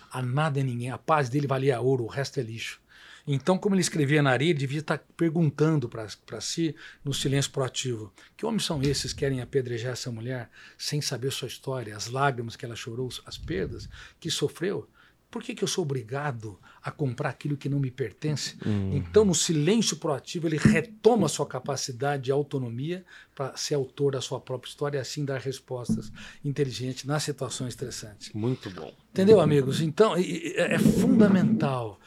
a nada e ninguém. A paz dele valia ouro, o resto é lixo. Então, como ele escrevia na areia, ele devia estar perguntando para si, no silêncio proativo: que homens são esses que querem apedrejar essa mulher sem saber sua história, as lágrimas que ela chorou, as perdas que sofreu? Por que, que eu sou obrigado a comprar aquilo que não me pertence? Então, no silêncio proativo, ele retoma sua capacidade de autonomia para ser autor da sua própria história e assim dar respostas inteligentes nas situações estressantes.
Muito bom.
Entendeu, amigos? Então, é é fundamental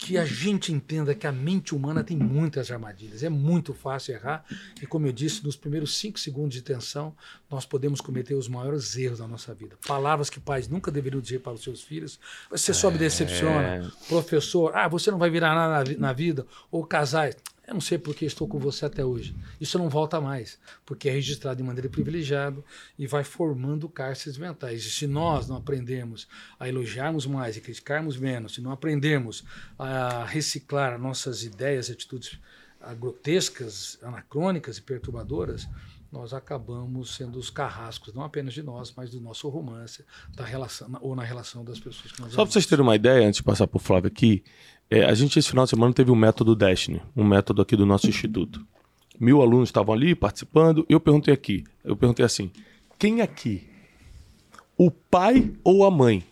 que a gente entenda que a mente humana tem muitas armadilhas. É muito fácil errar. E, como eu disse, nos primeiros cinco segundos de tensão, nós podemos cometer os maiores erros da nossa vida. Palavras que pais nunca deveriam dizer para os seus filhos. Você só me decepciona. Professor, ah, você não vai virar nada na na vida. Ou casais. Eu não sei porque estou com você até hoje. Isso não volta mais, porque é registrado de maneira privilegiada e vai formando cárceres mentais. E se nós não aprendermos a elogiarmos mais e criticarmos menos, se não aprendermos a reciclar nossas ideias e atitudes ah, grotescas, anacrônicas e perturbadoras, nós acabamos sendo os carrascos, não apenas de nós, mas do nosso romance, da relação ou na relação das pessoas que nós
Só para vocês terem uma ideia, antes de passar para o Flávio aqui, é, a gente esse final de semana teve um método Destiny, um método aqui do nosso instituto. Mil alunos estavam ali participando. Eu perguntei aqui, eu perguntei assim: quem aqui, o pai ou a mãe,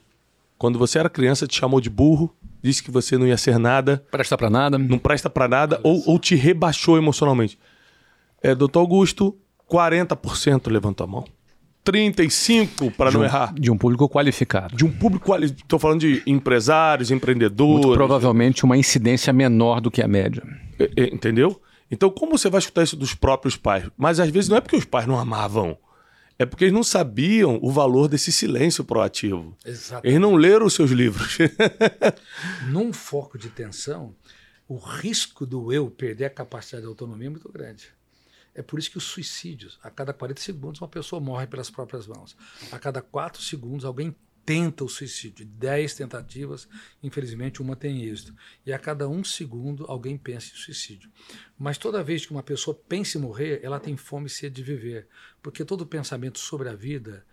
quando você era criança te chamou de burro, disse que você não ia ser nada,
Presta pra nada.
não presta para nada ou, ou te rebaixou emocionalmente? É, doutor Augusto, 40% levantou a mão. 35% para não
um,
errar
De um público qualificado.
de um público quali... Estou falando de empresários, empreendedores.
Muito provavelmente uma incidência menor do que a média.
é, é, Entendeu? Então, como você vai escutar isso dos próprios pais? Mas às vezes não é porque os pais não amavam. É porque eles não sabiam o valor desse silêncio proativo.
Exatamente.
Eles não leram os seus livros.
Num foco de tensão, o risco do eu perder a capacidade de autonomia é muito grande. É por isso que os suicídios, a cada 40 segundos, uma pessoa morre pelas próprias mãos. A cada 4 segundos, alguém tenta o suicídio. 10 tentativas, infelizmente, uma tem êxito. E a cada um segundo, alguém pensa em suicídio. Mas toda vez que uma pessoa pensa em morrer, ela tem fome e sede de viver. Porque todo pensamento sobre a vida,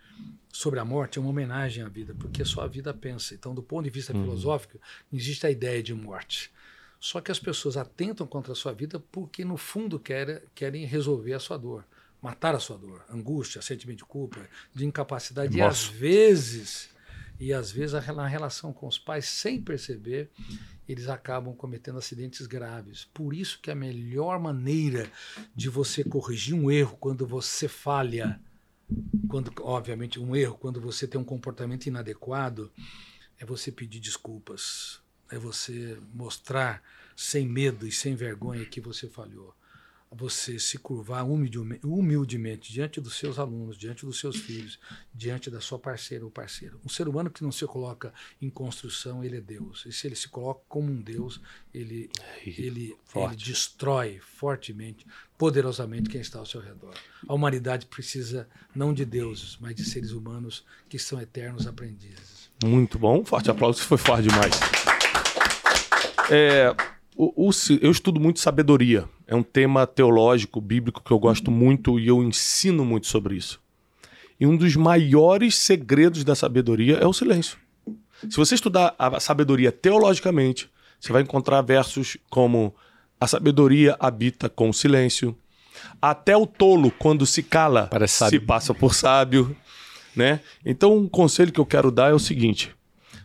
sobre a morte, é uma homenagem à vida, porque só a vida pensa. Então, do ponto de vista filosófico, não existe a ideia de morte. Só que as pessoas atentam contra a sua vida porque, no fundo, querem, querem resolver a sua dor, matar a sua dor, angústia, sentimento de culpa, de incapacidade. E às vezes E às vezes na relação com os pais, sem perceber, eles acabam cometendo acidentes graves. Por isso que a melhor maneira de você corrigir um erro quando você falha, quando obviamente um erro quando você tem um comportamento inadequado, é você pedir desculpas, é você mostrar sem medo e sem vergonha que você falhou você se curvar humildemente diante dos seus alunos, diante dos seus filhos, diante da sua parceira ou parceiro. Um ser humano que não se coloca em construção, ele é Deus. E se ele se coloca como um Deus, ele, ele, ele destrói fortemente, poderosamente quem está ao seu redor. A humanidade precisa não de deuses, mas de seres humanos que são eternos aprendizes.
Muito bom. Forte aplauso, foi forte demais. É, o, o, eu estudo muito sabedoria. É um tema teológico, bíblico que eu gosto muito e eu ensino muito sobre isso. E um dos maiores segredos da sabedoria é o silêncio. Se você estudar a sabedoria teologicamente, você vai encontrar versos como a sabedoria habita com o silêncio. Até o tolo, quando se cala, se passa por sábio. Né? Então, um conselho que eu quero dar é o seguinte: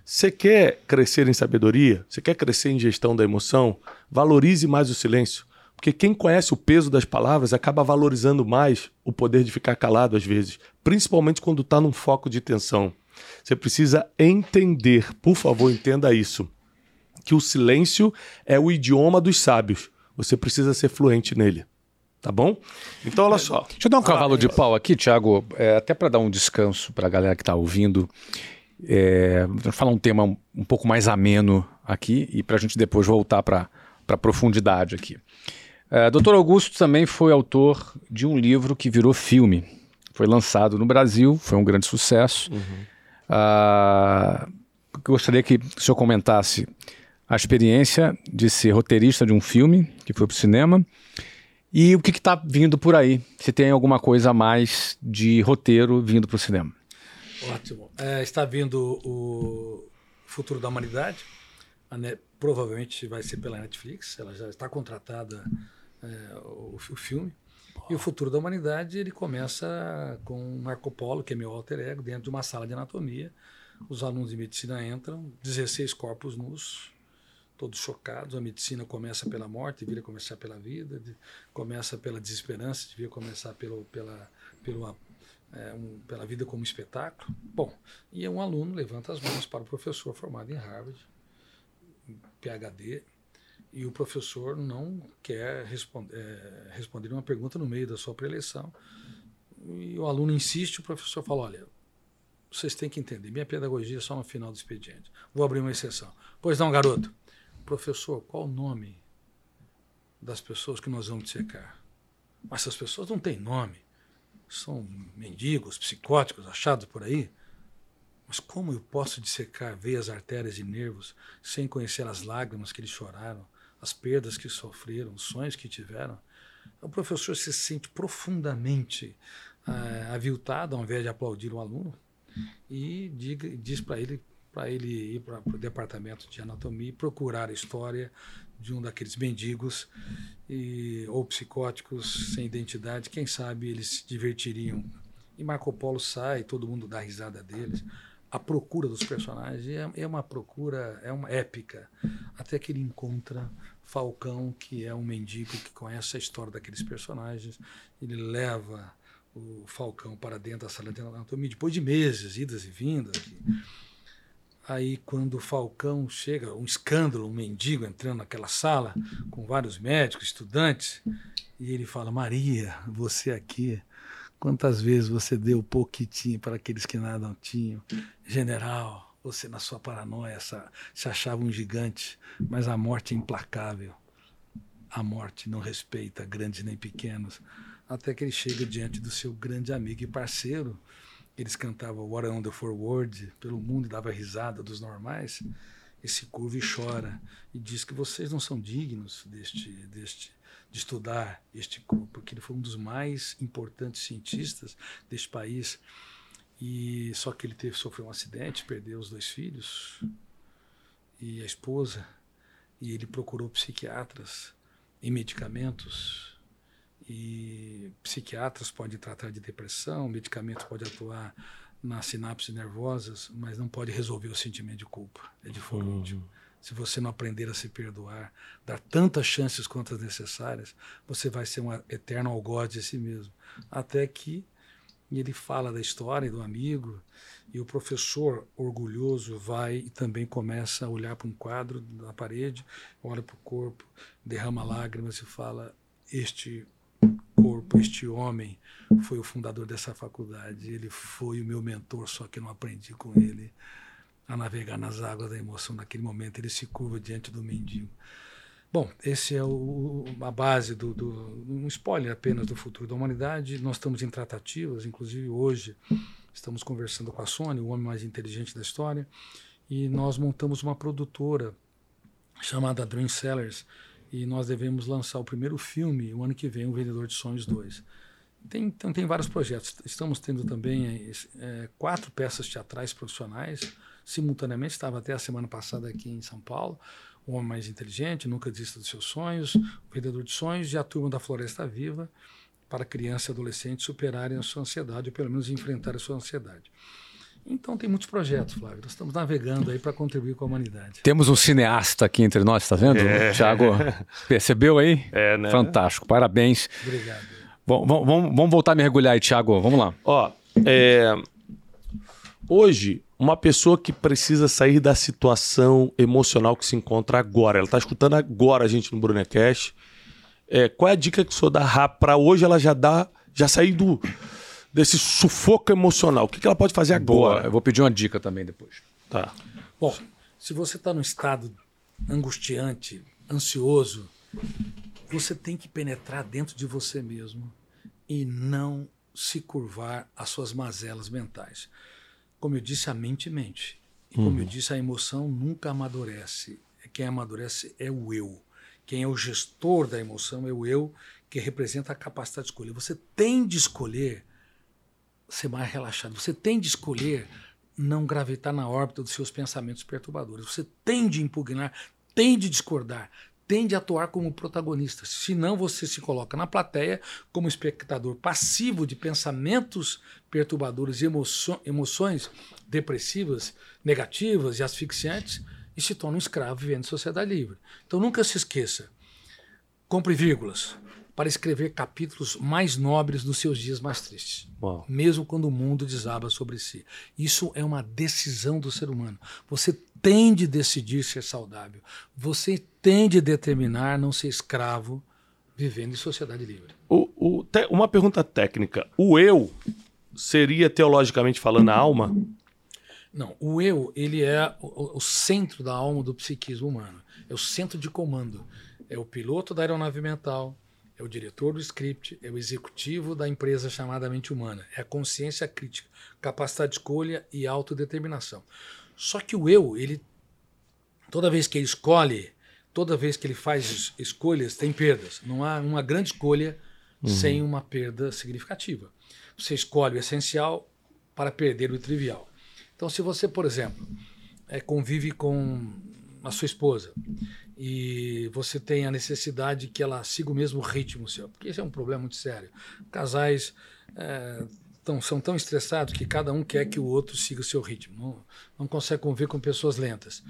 você quer crescer em sabedoria? Você quer crescer em gestão da emoção? Valorize mais o silêncio. Porque quem conhece o peso das palavras acaba valorizando mais o poder de ficar calado às vezes, principalmente quando está num foco de tensão. Você precisa entender, por favor, entenda isso, que o silêncio é o idioma dos sábios. Você precisa ser fluente nele. Tá bom? Então, olha só.
Deixa eu dar um cavalo de pau aqui, Thiago, é, até para dar um descanso para a galera que está ouvindo. É, vou falar um tema um pouco mais ameno aqui e para a gente depois voltar para a profundidade aqui. É, Dr. Augusto também foi autor de um livro que virou filme. Foi lançado no Brasil, foi um grande sucesso. Uhum. Ah, gostaria que o senhor comentasse a experiência de ser roteirista de um filme que foi para o cinema e o que está vindo por aí. Se tem alguma coisa a mais de roteiro vindo para o cinema.
Ótimo. É, está vindo o Futuro da Humanidade. provavelmente vai ser pela Netflix. Ela já está contratada, é, o, o, filme. E o Futuro da Humanidade ele começa com Marco Polo, que é meu alter ego, dentro de uma sala de anatomia. Os alunos de medicina entram, 16 corpos nus, todos chocados. A medicina começa pela morte, devia começar pela vida, de, começa pela desesperança, devia começar pelo, pela, pelo é, um, pela vida como espetáculo. Bom, e um aluno levanta as mãos para o professor formado em Harvard, PhD, e o professor não quer responder, é, responder uma pergunta no meio da sua preleção. E o aluno insiste, o professor fala: olha, vocês têm que entender, minha pedagogia é só no final do expediente. Vou abrir uma exceção. Pois não, garoto. Professor, qual o nome das pessoas que nós vamos dissecar? Mas essas pessoas não têm nome são mendigos, psicóticos achados por aí. Mas como eu posso dissecar veias, artérias e nervos sem conhecer as lágrimas que eles choraram, as perdas que sofreram, os sonhos que tiveram? O professor se sente profundamente ah, aviltado ao invés de aplaudir o aluno e diga, diz para ele para ele ir para o departamento de anatomia e procurar a história de um daqueles mendigos e, ou psicóticos sem identidade. Quem sabe eles se divertiriam. E Marco Polo sai, todo mundo dá risada deles. A procura dos personagens é, é uma procura, é uma épica. Até que ele encontra Falcão, que é um mendigo que conhece a história daqueles personagens. Ele leva o Falcão para dentro da sala de anatomia, depois de meses, idas e vindas. Aí, quando o Falcão chega, um escândalo, um mendigo entrando naquela sala com vários médicos, estudantes, e ele fala: Maria, você aqui, quantas vezes você deu tinha para aqueles que nada tinham? General, você, na sua paranoia, se achava um gigante, mas a morte é implacável. A morte não respeita grandes nem pequenos. Até que ele chega diante do seu grande amigo e parceiro, eles cantavam What a Wonderful World pelo mundo e dava risada dos normais, esse curva e chora e diz que vocês não são dignos deste, deste, de estudar este curvo, porque ele foi um dos mais importantes cientistas deste país. E só que ele teve sofreu um acidente, perdeu os dois filhos e a esposa, e ele procurou psiquiatras e medicamentos e psiquiatras podem tratar de depressão, medicamentos podem atuar nas sinapses nervosas, mas não pode resolver o sentimento de culpa. É de foro
Uhum.
Se você não aprender a se perdoar, dar tantas chances quanto as necessárias, você vai ser um eterno algoz de si mesmo. Até que ele fala da história do amigo e o professor orgulhoso vai e também começa a olhar para um quadro na parede, olha para o corpo, derrama lágrimas e fala: Este corpo, este homem foi o fundador dessa faculdade, ele foi o meu mentor, só que não aprendi com ele a navegar nas águas da emoção. Naquele momento ele se curva diante do mendigo. Bom, esse é o, a base do, do um spoiler apenas do futuro da humanidade. Nós estamos em tratativas, inclusive hoje estamos conversando com a Sony, o homem mais inteligente da história, e nós montamos uma produtora chamada Dream Sellers e nós devemos lançar o primeiro filme o ano que vem, O Vendedor de Sonhos 2. Tem, então, tem vários projetos. Estamos tendo também é, quatro peças teatrais profissionais simultaneamente. Estava até a semana passada aqui em São Paulo. O Homem Mais Inteligente, Nunca Desista dos Seus Sonhos, O Vendedor de Sonhos e a Turma da Floresta Viva, para crianças e adolescentes superarem a sua ansiedade, ou pelo menos enfrentar a sua ansiedade. Então tem muitos projetos, Flávio. Nós estamos navegando aí para contribuir com a humanidade.
Temos um cineasta aqui entre nós, tá vendo?
É.
Tiago, percebeu aí?
É, né?
Fantástico, parabéns.
Obrigado.
Vamos, vamos, vamos voltar a mergulhar aí, Tiago. Vamos lá.
Ó, é, hoje, uma pessoa que precisa sair da situação emocional que se encontra agora, ela está escutando agora a gente no Brunecast. É, qual é a dica que o senhor dá para hoje ela já dá, já sair do, desse sufoco emocional? O que, que ela pode fazer
Boa.
agora?
Eu vou pedir uma dica também depois.
Tá.
Bom, se você está num estado angustiante, ansioso, você tem que penetrar dentro de você mesmo e não se curvar às suas mazelas mentais. Como eu disse, a mente mente. E como eu disse, a emoção nunca amadurece. Quem amadurece é o eu. Quem é o gestor da emoção é o eu, que representa a capacidade de escolher. Você tem de escolher ser mais relaxado. Você tem de escolher não gravitar na órbita dos seus pensamentos perturbadores. Você tem de impugnar, tem de discordar, tem de atuar como protagonista. Senão você se coloca na plateia como espectador passivo de pensamentos perturbadores e emoções depressivas, negativas e asfixiantes e se torna um escravo vivendo em sociedade livre. Então nunca se esqueça. Compre vírgulas para escrever capítulos mais nobres dos seus dias mais tristes
Uau.
mesmo quando o mundo desaba sobre si. Isso é uma decisão do ser humano. Você tem de decidir ser saudável. Você tem de determinar não ser escravo vivendo em sociedade livre.
O, o, te- uma pergunta técnica. O eu seria, teologicamente falando, a alma?
Não, o eu, ele é o, o centro da alma do psiquismo humano. É o centro de comando. É o piloto da aeronave mental, é o diretor do script, é o executivo da empresa chamada mente humana. É a consciência crítica, capacidade de escolha e autodeterminação. Só que o eu, ele toda vez que ele escolhe, toda vez que ele faz es- escolhas, tem perdas. Não há uma grande escolha sem uma perda significativa. Você escolhe o essencial para perder o trivial. Então, se você, por exemplo, eh, convive com a sua esposa e você tem a necessidade que ela siga o mesmo ritmo seu, porque esse é um problema muito sério. Casais eh, tão- são tão estressados que cada um quer que o outro siga o seu ritmo. Não, não consegue conviver com pessoas lentas.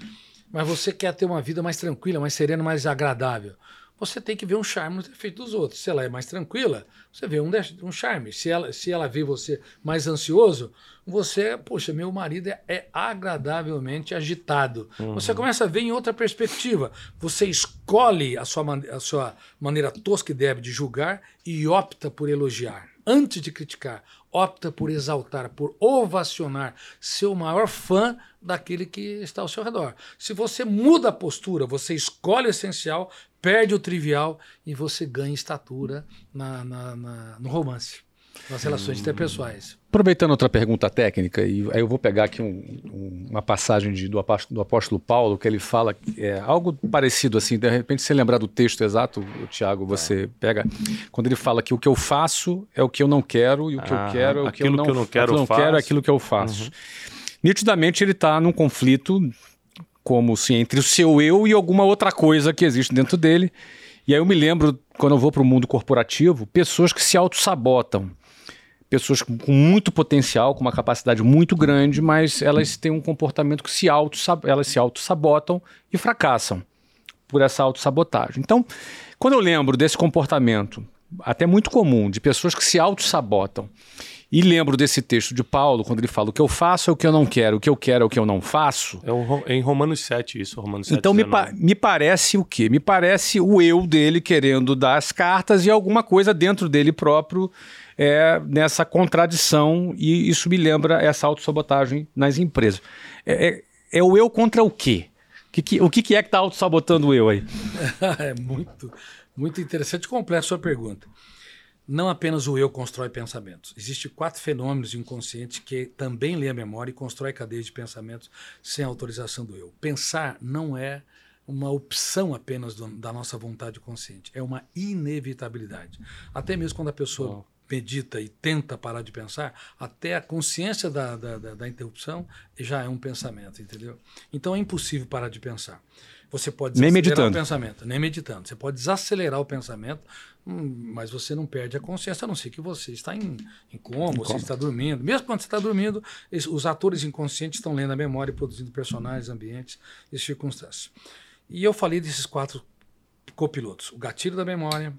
Mas você quer ter uma vida mais tranquila, mais serena, mais agradável. Você tem que ver um charme no defeito dos outros. Se ela é mais tranquila, você vê um, um charme. Se ela, se ela vê você mais ansioso, você, poxa, meu marido é, é agradavelmente agitado. Você começa a ver em outra perspectiva. Você escolhe a sua, a sua maneira tosca e débil de julgar e opta por elogiar. Antes de criticar, opta por exaltar, por ovacionar, ser o maior fã daquele que está ao seu redor. Se você muda a postura, você escolhe o essencial, perde o trivial e você ganha estatura na, na- na- no romance, nas relações interpessoais.
Aproveitando outra pergunta técnica, e aí eu vou pegar aqui um- um- uma passagem de- do, apóstolo, do apóstolo Paulo, que ele fala é algo parecido assim, de repente você lembrar do texto exato, Tiago, você pega, quando ele fala que o que eu faço é o que eu não quero, e o que
Ah,
eu quero é o que eu
aquilo
não,
que eu não quero,
aquilo
eu
que eu quero é
faço.
aquilo que eu faço. Nitidamente ele está num conflito como se entre o seu eu e alguma outra coisa que existe dentro dele. E aí eu me lembro, quando eu vou para o mundo corporativo, pessoas que se auto-sabotam. Pessoas com com muito potencial, com uma capacidade muito grande, mas elas têm um comportamento que se auto elas se auto-sabotam e fracassam por essa autossabotagem. Então, quando eu lembro desse comportamento, até muito comum, de pessoas que se auto-sabotam, e lembro desse texto de Paulo, quando ele fala o que eu faço é o que eu não quero, o que eu quero é o que eu não faço.
É Ro- em Romanos 7 isso, Romanos 7.
Então me,
19.
pa- me parece o quê? Me parece o eu dele querendo dar as cartas e alguma coisa dentro dele próprio é, nessa contradição, e isso me lembra essa autossabotagem nas empresas. É, é- é o eu contra o quê? Que que- o que, que é que está autossabotando o eu aí?
é muito, muito interessante e complexa a sua pergunta. Não apenas o eu constrói pensamentos. Existem quatro fenômenos inconscientes que também lê a memória e constrói cadeias de pensamentos sem autorização do eu. Pensar não é uma opção apenas do- da nossa vontade consciente, é uma inevitabilidade. Até mesmo quando a pessoa medita e tenta parar de pensar, até a consciência da, da, da- da interrupção já é um pensamento, entendeu? Então é impossível parar de pensar. Você pode
Nem meditando.
o pensamento, nem meditando. Você pode desacelerar o pensamento, hum, mas você não perde a consciência, a não ser que você está em, em coma, você está dormindo. Mesmo quando você está dormindo, os atores inconscientes estão lendo a memória e produzindo personagens, ambientes e circunstâncias. E eu falei desses quatro copilotos. O gatilho da memória,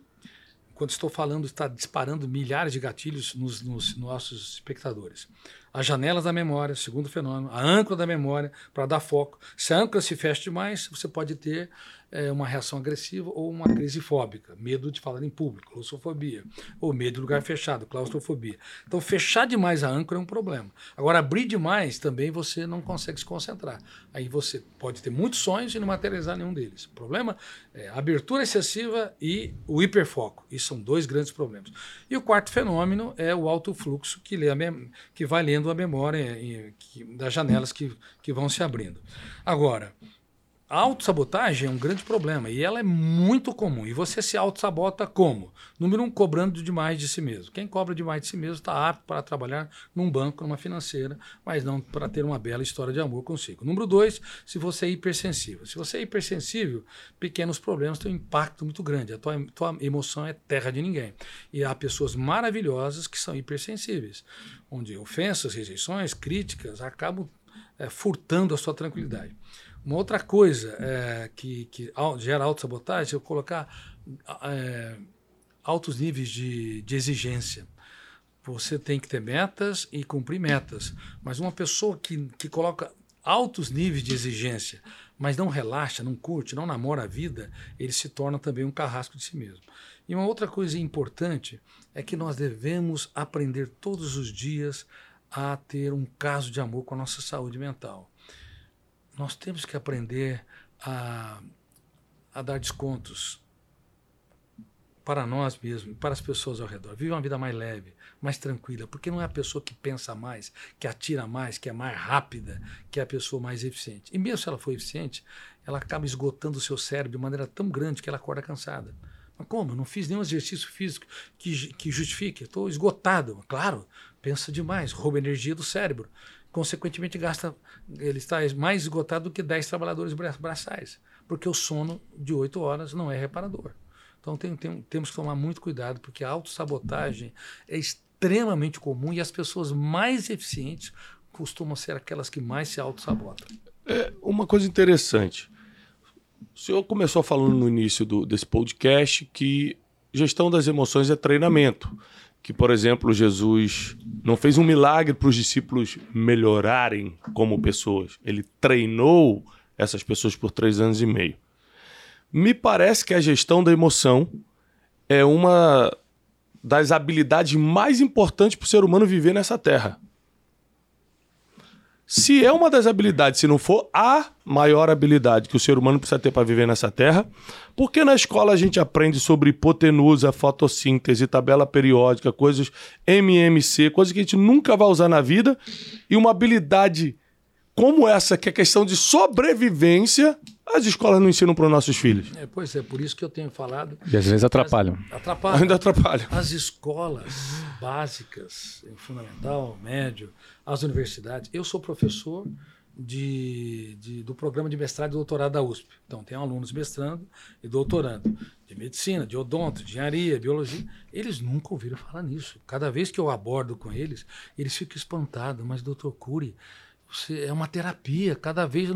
quando estou falando, está disparando milhares de gatilhos nos, nos nossos espectadores. As janelas da memória, segundo fenômeno, a âncora da memória, para dar foco. Se a âncora se fecha demais, você pode ter eh, uma reação agressiva ou uma crise fóbica, medo de falar em público, claustrofobia, ou medo de lugar fechado, claustrofobia. Então, fechar demais a âncora é um problema. Agora, abrir demais também você não consegue se concentrar. Aí você pode ter muitos sonhos e não materializar nenhum deles. O problema é a abertura excessiva e o hiperfoco. Isso são dois grandes problemas. E o quarto fenômeno é o alto fluxo que, lê que vai lendo a memória em- que- das janelas que, que vão se abrindo. Agora, a autossabotagem é um grande problema e ela é muito comum. E você se autossabota como? Número um, cobrando demais de si mesmo. Quem cobra demais de si mesmo está apto para trabalhar num banco, numa financeira, mas não para ter uma bela história de amor consigo. Número dois, se você é hipersensível. Se você é hipersensível, pequenos problemas têm um impacto muito grande. A tua, tua emoção é terra de ninguém. E há pessoas maravilhosas que são hipersensíveis, onde ofensas, rejeições, críticas acabam eh, furtando a sua tranquilidade. Uma outra coisa é, que, que gera autossabotagem é eu colocar é, altos níveis de, de exigência. Você tem que ter metas e cumprir metas. Mas uma pessoa que, que coloca altos níveis de exigência, mas não relaxa, não curte, não namora a vida, ele se torna também um carrasco de si mesmo. E uma outra coisa importante é que nós devemos aprender todos os dias a ter um caso de amor com a nossa saúde mental nós temos que aprender a, a dar descontos para nós mesmos para as pessoas ao redor. Viver uma vida mais leve, mais tranquila, porque não é a pessoa que pensa mais, que atira mais, que é mais rápida, que é a pessoa mais eficiente. E mesmo se ela for eficiente, ela acaba esgotando o seu cérebro de maneira tão grande que ela acorda cansada. Mas como? Eu não fiz nenhum exercício físico que, que justifique. Estou esgotado. Claro, pensa demais, rouba energia do cérebro. Consequentemente, gasta, ele está mais esgotado do que 10 trabalhadores bra- braçais, porque o sono de 8 horas não é reparador. Então tem- tem- temos que tomar muito cuidado, porque a autossabotagem é extremamente comum e as pessoas mais eficientes costumam ser aquelas que mais se autossabotam.
É uma coisa interessante. O senhor começou falando no início do- desse podcast que gestão das emoções é treinamento. Que, por exemplo, Jesus não fez um milagre para os discípulos melhorarem como pessoas. Ele treinou essas pessoas por três anos e meio. Me parece que a gestão da emoção é uma das habilidades mais importantes para o ser humano viver nessa terra. Se é uma das habilidades, se não for a maior habilidade que o ser humano precisa ter para viver nessa terra, por que na escola a gente aprende sobre hipotenusa, fotossíntese, tabela periódica, coisas MMC, coisas que a gente nunca vai usar na vida, e uma habilidade como essa, que é questão de sobrevivência, as escolas não ensinam para os nossos filhos.
É, pois é, por isso que eu tenho falado.
E às vezes atrapalham.
Atrapalha.
Ainda atrapalha.
As escolas básicas, fundamental, médio, as universidades. Eu sou professor de, de, do programa de mestrado e doutorado da USP. Então, tem alunos mestrando e doutorando de medicina, de odonto, de engenharia, biologia. Eles nunca ouviram falar nisso. Cada vez que eu abordo com eles, eles ficam espantados. Mas, doutor Cury, é uma terapia. Cada vez.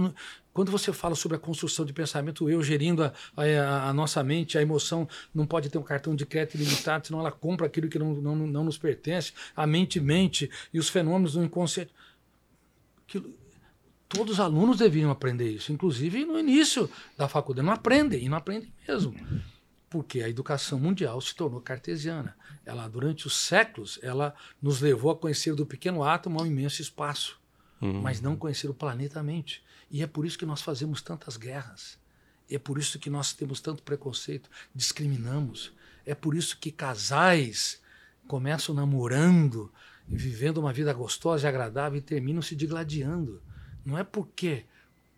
Quando você fala sobre a construção de pensamento, eu gerindo a, a, a, nossa mente, a emoção não pode ter um cartão de crédito ilimitado, senão ela compra aquilo que não, não, não nos pertence. A mente mente e os fenômenos do inconsciente. Aquilo, Todos os alunos deviam aprender isso, inclusive no início da faculdade. Não aprendem, e não aprendem mesmo. Porque a educação mundial se tornou cartesiana. Ela, durante os séculos, ela nos levou a conhecer do pequeno átomo ao imenso espaço, uhum. mas não conhecer o planeta mente. E é por isso que nós fazemos tantas guerras. É por isso que nós temos tanto preconceito, discriminamos. É por isso que casais começam namorando, vivendo uma vida gostosa e agradável e terminam se digladiando. Não é porque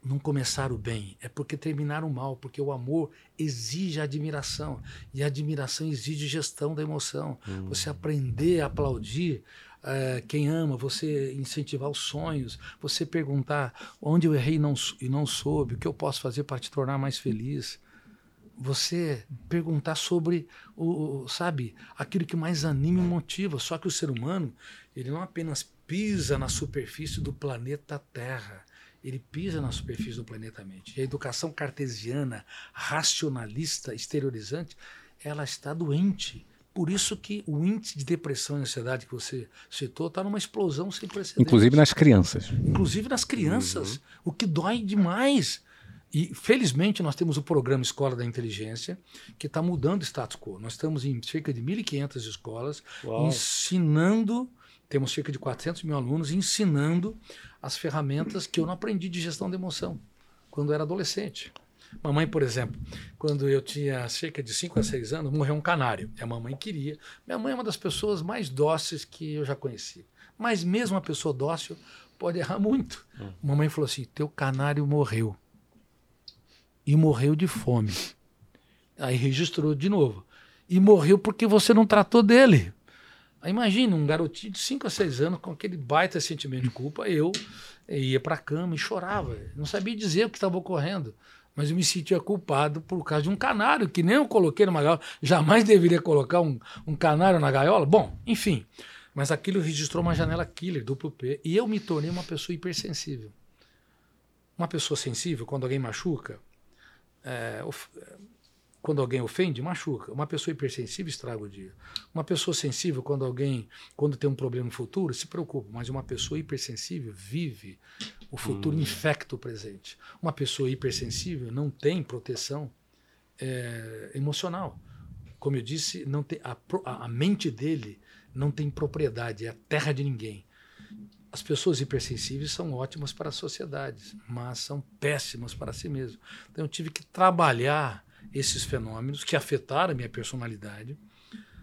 não começaram bem, é porque terminaram mal, porque o amor exige admiração e a admiração exige gestão da emoção. Hum. Você aprender a aplaudir é, quem ama, você incentivar os sonhos, você perguntar onde eu errei e não, e não soube, o que eu posso fazer para te tornar mais feliz. Você perguntar sobre o, sabe, aquilo que mais anima e motiva. Só que o ser humano, ele não apenas pisa na superfície do planeta Terra. Ele pisa na superfície do planeta Mente. E a educação cartesiana, racionalista, exteriorizante, ela está doente. Por isso que o índice de depressão e ansiedade que você citou está numa explosão sem precedentes.
Inclusive nas crianças.
Inclusive nas crianças, uhum. o que dói demais. E, felizmente, nós temos o programa Escola da Inteligência, que está mudando o status quo. Nós estamos em cerca de 1.500 escolas, Uau. ensinando temos cerca de 400 mil alunos ensinando as ferramentas que eu não aprendi de gestão de emoção quando era adolescente. Mamãe, por exemplo, quando eu tinha cerca de 5 a 6 anos, morreu um canário. E a mamãe queria. Minha mãe é uma das pessoas mais dóceis que eu já conheci. Mas mesmo uma pessoa dócil pode errar muito. Hum. Mamãe falou assim: teu canário morreu. E morreu de fome. Aí registrou de novo. E morreu porque você não tratou dele. Imagina um garotinho de 5 a 6 anos com aquele baita sentimento de culpa. Eu ia para a cama e chorava. Não sabia dizer o que estava ocorrendo. Mas eu me sentia culpado por causa de um canário que nem eu coloquei numa gaiola. Jamais deveria colocar um, um canário na gaiola. Bom, enfim. Mas aquilo registrou uma janela killer, duplo P. E eu me tornei uma pessoa hipersensível. Uma pessoa sensível, quando alguém machuca, é, quando alguém ofende, machuca. Uma pessoa hipersensível estraga o dia. Uma pessoa sensível, quando alguém, quando tem um problema no futuro, se preocupa. Mas uma pessoa hipersensível vive o futuro, hum. infecta o presente. Uma pessoa hipersensível não tem proteção é, emocional. Como eu disse, não tem, a, a mente dele não tem propriedade, é a terra de ninguém. As pessoas hipersensíveis são ótimas para a sociedade, mas são péssimas para si mesmas. Então eu tive que trabalhar esses fenômenos que afetaram a minha personalidade,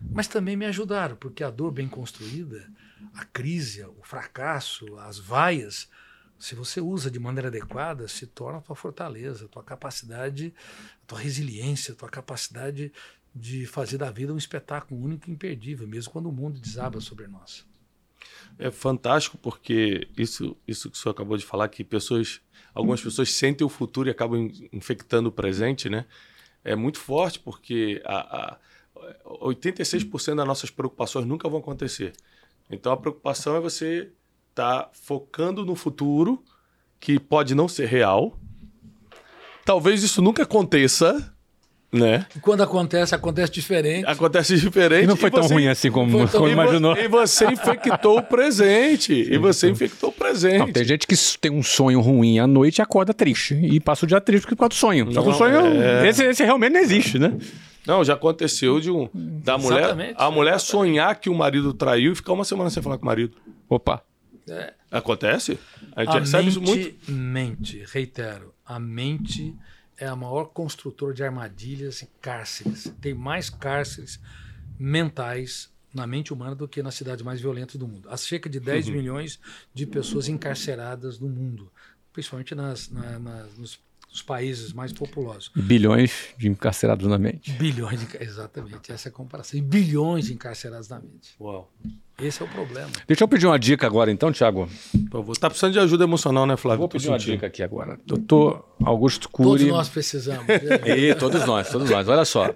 mas também me ajudaram, porque a dor bem construída, a crise, o fracasso, as vaias, se você usa de maneira adequada, se torna a tua fortaleza, a tua capacidade, a tua resiliência, a tua capacidade de fazer da vida um espetáculo único e imperdível, mesmo quando o mundo desaba sobre nós.
É fantástico porque isso, isso que o senhor acabou de falar, que pessoas, algumas pessoas sentem o futuro e acabam infectando o presente, né? É muito forte, porque a, a 86% das nossas preocupações nunca vão acontecer. Então a preocupação é você estar tá focando no futuro, que pode não ser real. Talvez isso nunca aconteça, né?
E quando acontece, acontece diferente.
Acontece diferente. E
não foi tão você, ruim assim como, como imaginou.
E você infectou o presente. E você infectou o presente. Não,
tem gente que tem um sonho ruim à noite e acorda triste. E passa o dia triste por causa do sonho. Só que o sonho, é... esse, esse realmente não existe, né?
Não, já aconteceu de um da mulher, Exatamente. a mulher sonhar que o marido traiu e ficar uma semana sem falar com o marido.
Opa.
É. Acontece?
A gente a recebe mente, isso muito. Mente, reitero, a mente é a maior construtora de armadilhas e cárceres. Tem mais cárceres mentais na mente humana do que nas cidades mais violentas do mundo. Há cerca de 10 uhum. milhões de pessoas encarceradas no mundo, principalmente nas, na, nas, nos dos países mais populosos.
Bilhões de encarcerados na mente.
Bilhões, de, exatamente, essa é a comparação. E bilhões de encarcerados na mente.
Uau.
Esse é o problema.
Deixa eu pedir uma dica agora, então, Tiago.
Por favor. Tá precisando de ajuda emocional, né, Flávio?
Vou pedir uma dica aqui agora. Doutor Augusto Cury.
Todos nós precisamos.
E todos nós, todos nós. Olha só.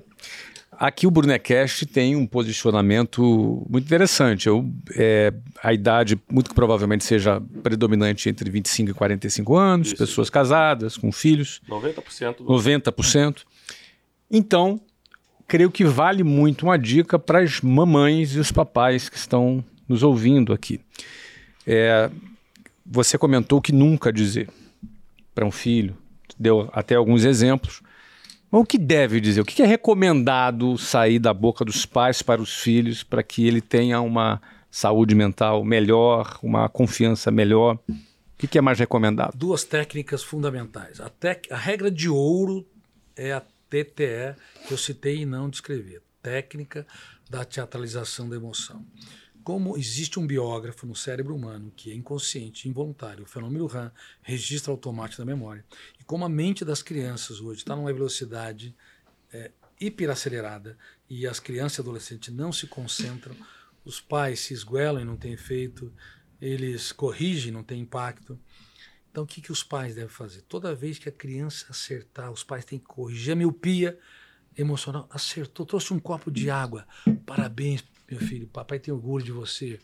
Aqui o Brunecast tem um posicionamento muito interessante. Eu, é, a idade, muito provavelmente, seja predominante entre 25 e 45 anos,
Isso.
pessoas casadas, com filhos,
90% do...
90%. Então, creio que vale muito uma dica para as mamães e os papais que estão nos ouvindo aqui. É, você comentou que nunca dizer para um filho, deu até alguns exemplos. Mas o que deve dizer? O que é recomendado sair da boca dos pais para os filhos para que ele tenha uma saúde mental melhor, uma confiança melhor? O que é mais recomendado?
Duas técnicas fundamentais. A, a regra de ouro é a TTE, que eu citei e não descrever. Técnica da teatralização da emoção. Como existe um biógrafo no cérebro humano que é inconsciente, involuntário, o fenômeno RAM, registro automático da memória, e como a mente das crianças hoje está numa velocidade é, hiperacelerada e as crianças e adolescentes não se concentram, os pais se esguelam e não tem efeito, eles corrigem, não tem impacto. Então, o que, que os pais devem fazer? Toda vez que a criança acertar, os pais têm que corrigir a miopia emocional. Acertou, trouxe um copo de água. Parabéns, meu filho. Papai tem orgulho de você.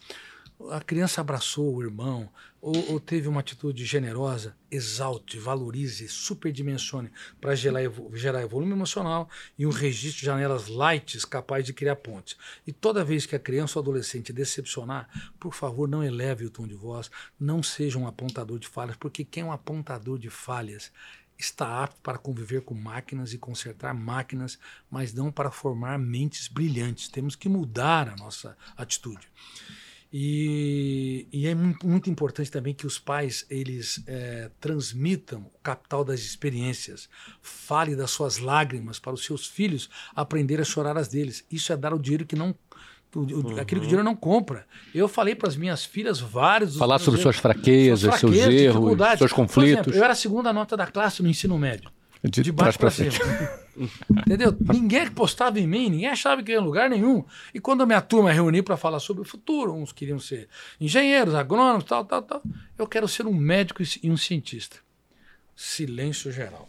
A criança abraçou o irmão, ou, ou teve uma atitude generosa, exalte, valorize, superdimensione para gerar, gerar volume emocional e um registro de janelas lights capaz de criar pontes. E toda vez que a criança ou adolescente decepcionar, por favor, não eleve o tom de voz, não seja um apontador de falhas, porque quem é um apontador de falhas está apto para conviver com máquinas e consertar máquinas, mas não para formar mentes brilhantes. Temos que mudar a nossa atitude. E, e é muito, importante também que os pais eles eh, transmitam o capital das experiências, fale das suas lágrimas para os seus filhos aprender a chorar as deles. Isso é dar o dinheiro que não o- o- aquilo que o dinheiro não compra. Eu falei para as minhas filhas vários
Falar sobre
erros,
suas fraquezas,
suas
seus
fraquezas,
erros,
dificuldades.
seus
Por
conflitos.
exemplo, eu era a segunda nota da classe no ensino médio.
De
De baixo para cima. Entendeu? Ninguém postava em mim, ninguém achava que eu ia em lugar nenhum. E quando a minha turma reuniu para falar sobre o futuro, uns queriam ser engenheiros, agrônomos, tal, tal, tal. Eu quero ser um médico e um cientista. Silêncio geral.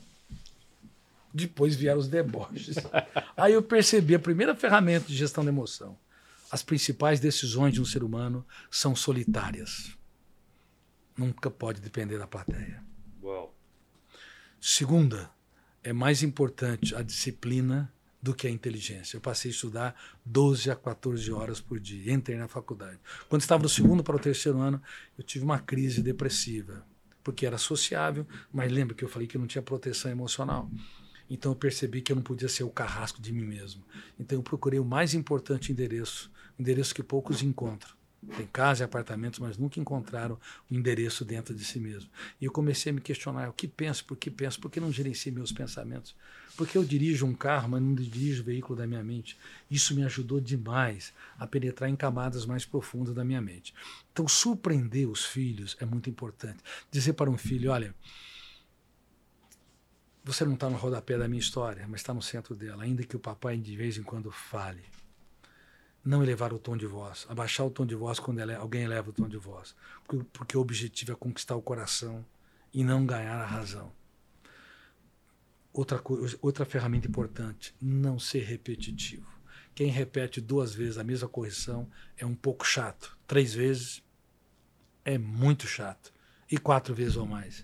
Depois vieram os deboches. Aí eu percebi a primeira ferramenta de gestão da emoção. As principais decisões de um ser humano são solitárias. Nunca pode depender da plateia.
Uau.
Segunda, é mais importante a disciplina do que a inteligência. Eu passei a estudar 12 a 14 horas por dia, entrei na faculdade. Quando estava do segundo para o terceiro ano, eu tive uma crise depressiva, porque era sociável, mas lembra que eu falei que eu não tinha proteção emocional. Então eu percebi que eu não podia ser o carrasco de mim mesmo. Então eu procurei o mais importante endereço, endereço que poucos encontram. Tem casa e apartamentos, mas nunca encontraram o endereço dentro de si mesmo. E eu comecei a me questionar: o que penso, por que penso, por que não gerencio meus pensamentos? Porque eu dirijo um carro, mas não dirijo o veículo da minha mente. Isso me ajudou demais a penetrar em camadas mais profundas da minha mente. Então, surpreender os filhos é muito importante. Dizer para um filho: olha, você não está no rodapé da minha história, mas está no centro dela, ainda que o papai de vez em quando fale não elevar o tom de voz, abaixar o tom de voz quando ele- alguém eleva o tom de voz, porque, porque o objetivo é conquistar o coração e não ganhar a razão. Outra, outra ferramenta importante, não ser repetitivo. Quem repete duas vezes a mesma correção é um pouco chato. Três vezes é muito chato. E quatro vezes ou mais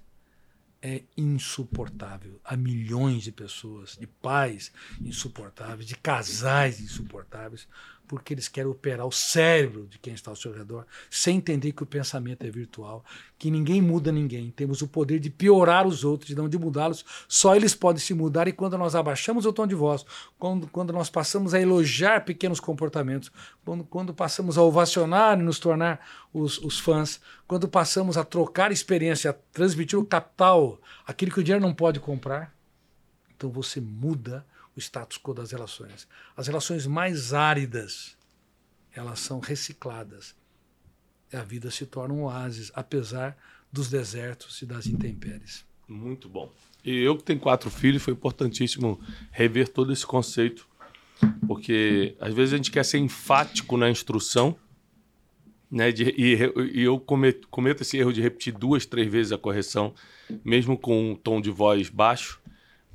é insuportável. Há milhões de pessoas, de pais insuportáveis, de casais insuportáveis, porque eles querem operar o cérebro de quem está ao seu redor, sem entender que o pensamento é virtual, que ninguém muda ninguém. Temos o poder de piorar os outros, não de mudá-los. Só eles podem se mudar e quando nós abaixamos o tom de voz, quando, quando nós passamos a elogiar pequenos comportamentos, quando, quando passamos a ovacionar e nos tornar os, os fãs, quando passamos a trocar experiência, a transmitir o capital, aquilo que o dinheiro não pode comprar, então você muda o status quo das relações. As relações mais áridas, elas são recicladas. E a vida se torna um oásis, apesar dos desertos e das intempéries.
Muito bom. E eu que tenho quatro filhos, foi importantíssimo rever todo esse conceito. Porque às vezes a gente quer ser enfático na instrução, né? De, e, e, eu cometo, cometo esse erro de repetir duas, três vezes a correção, mesmo com um tom de voz baixo.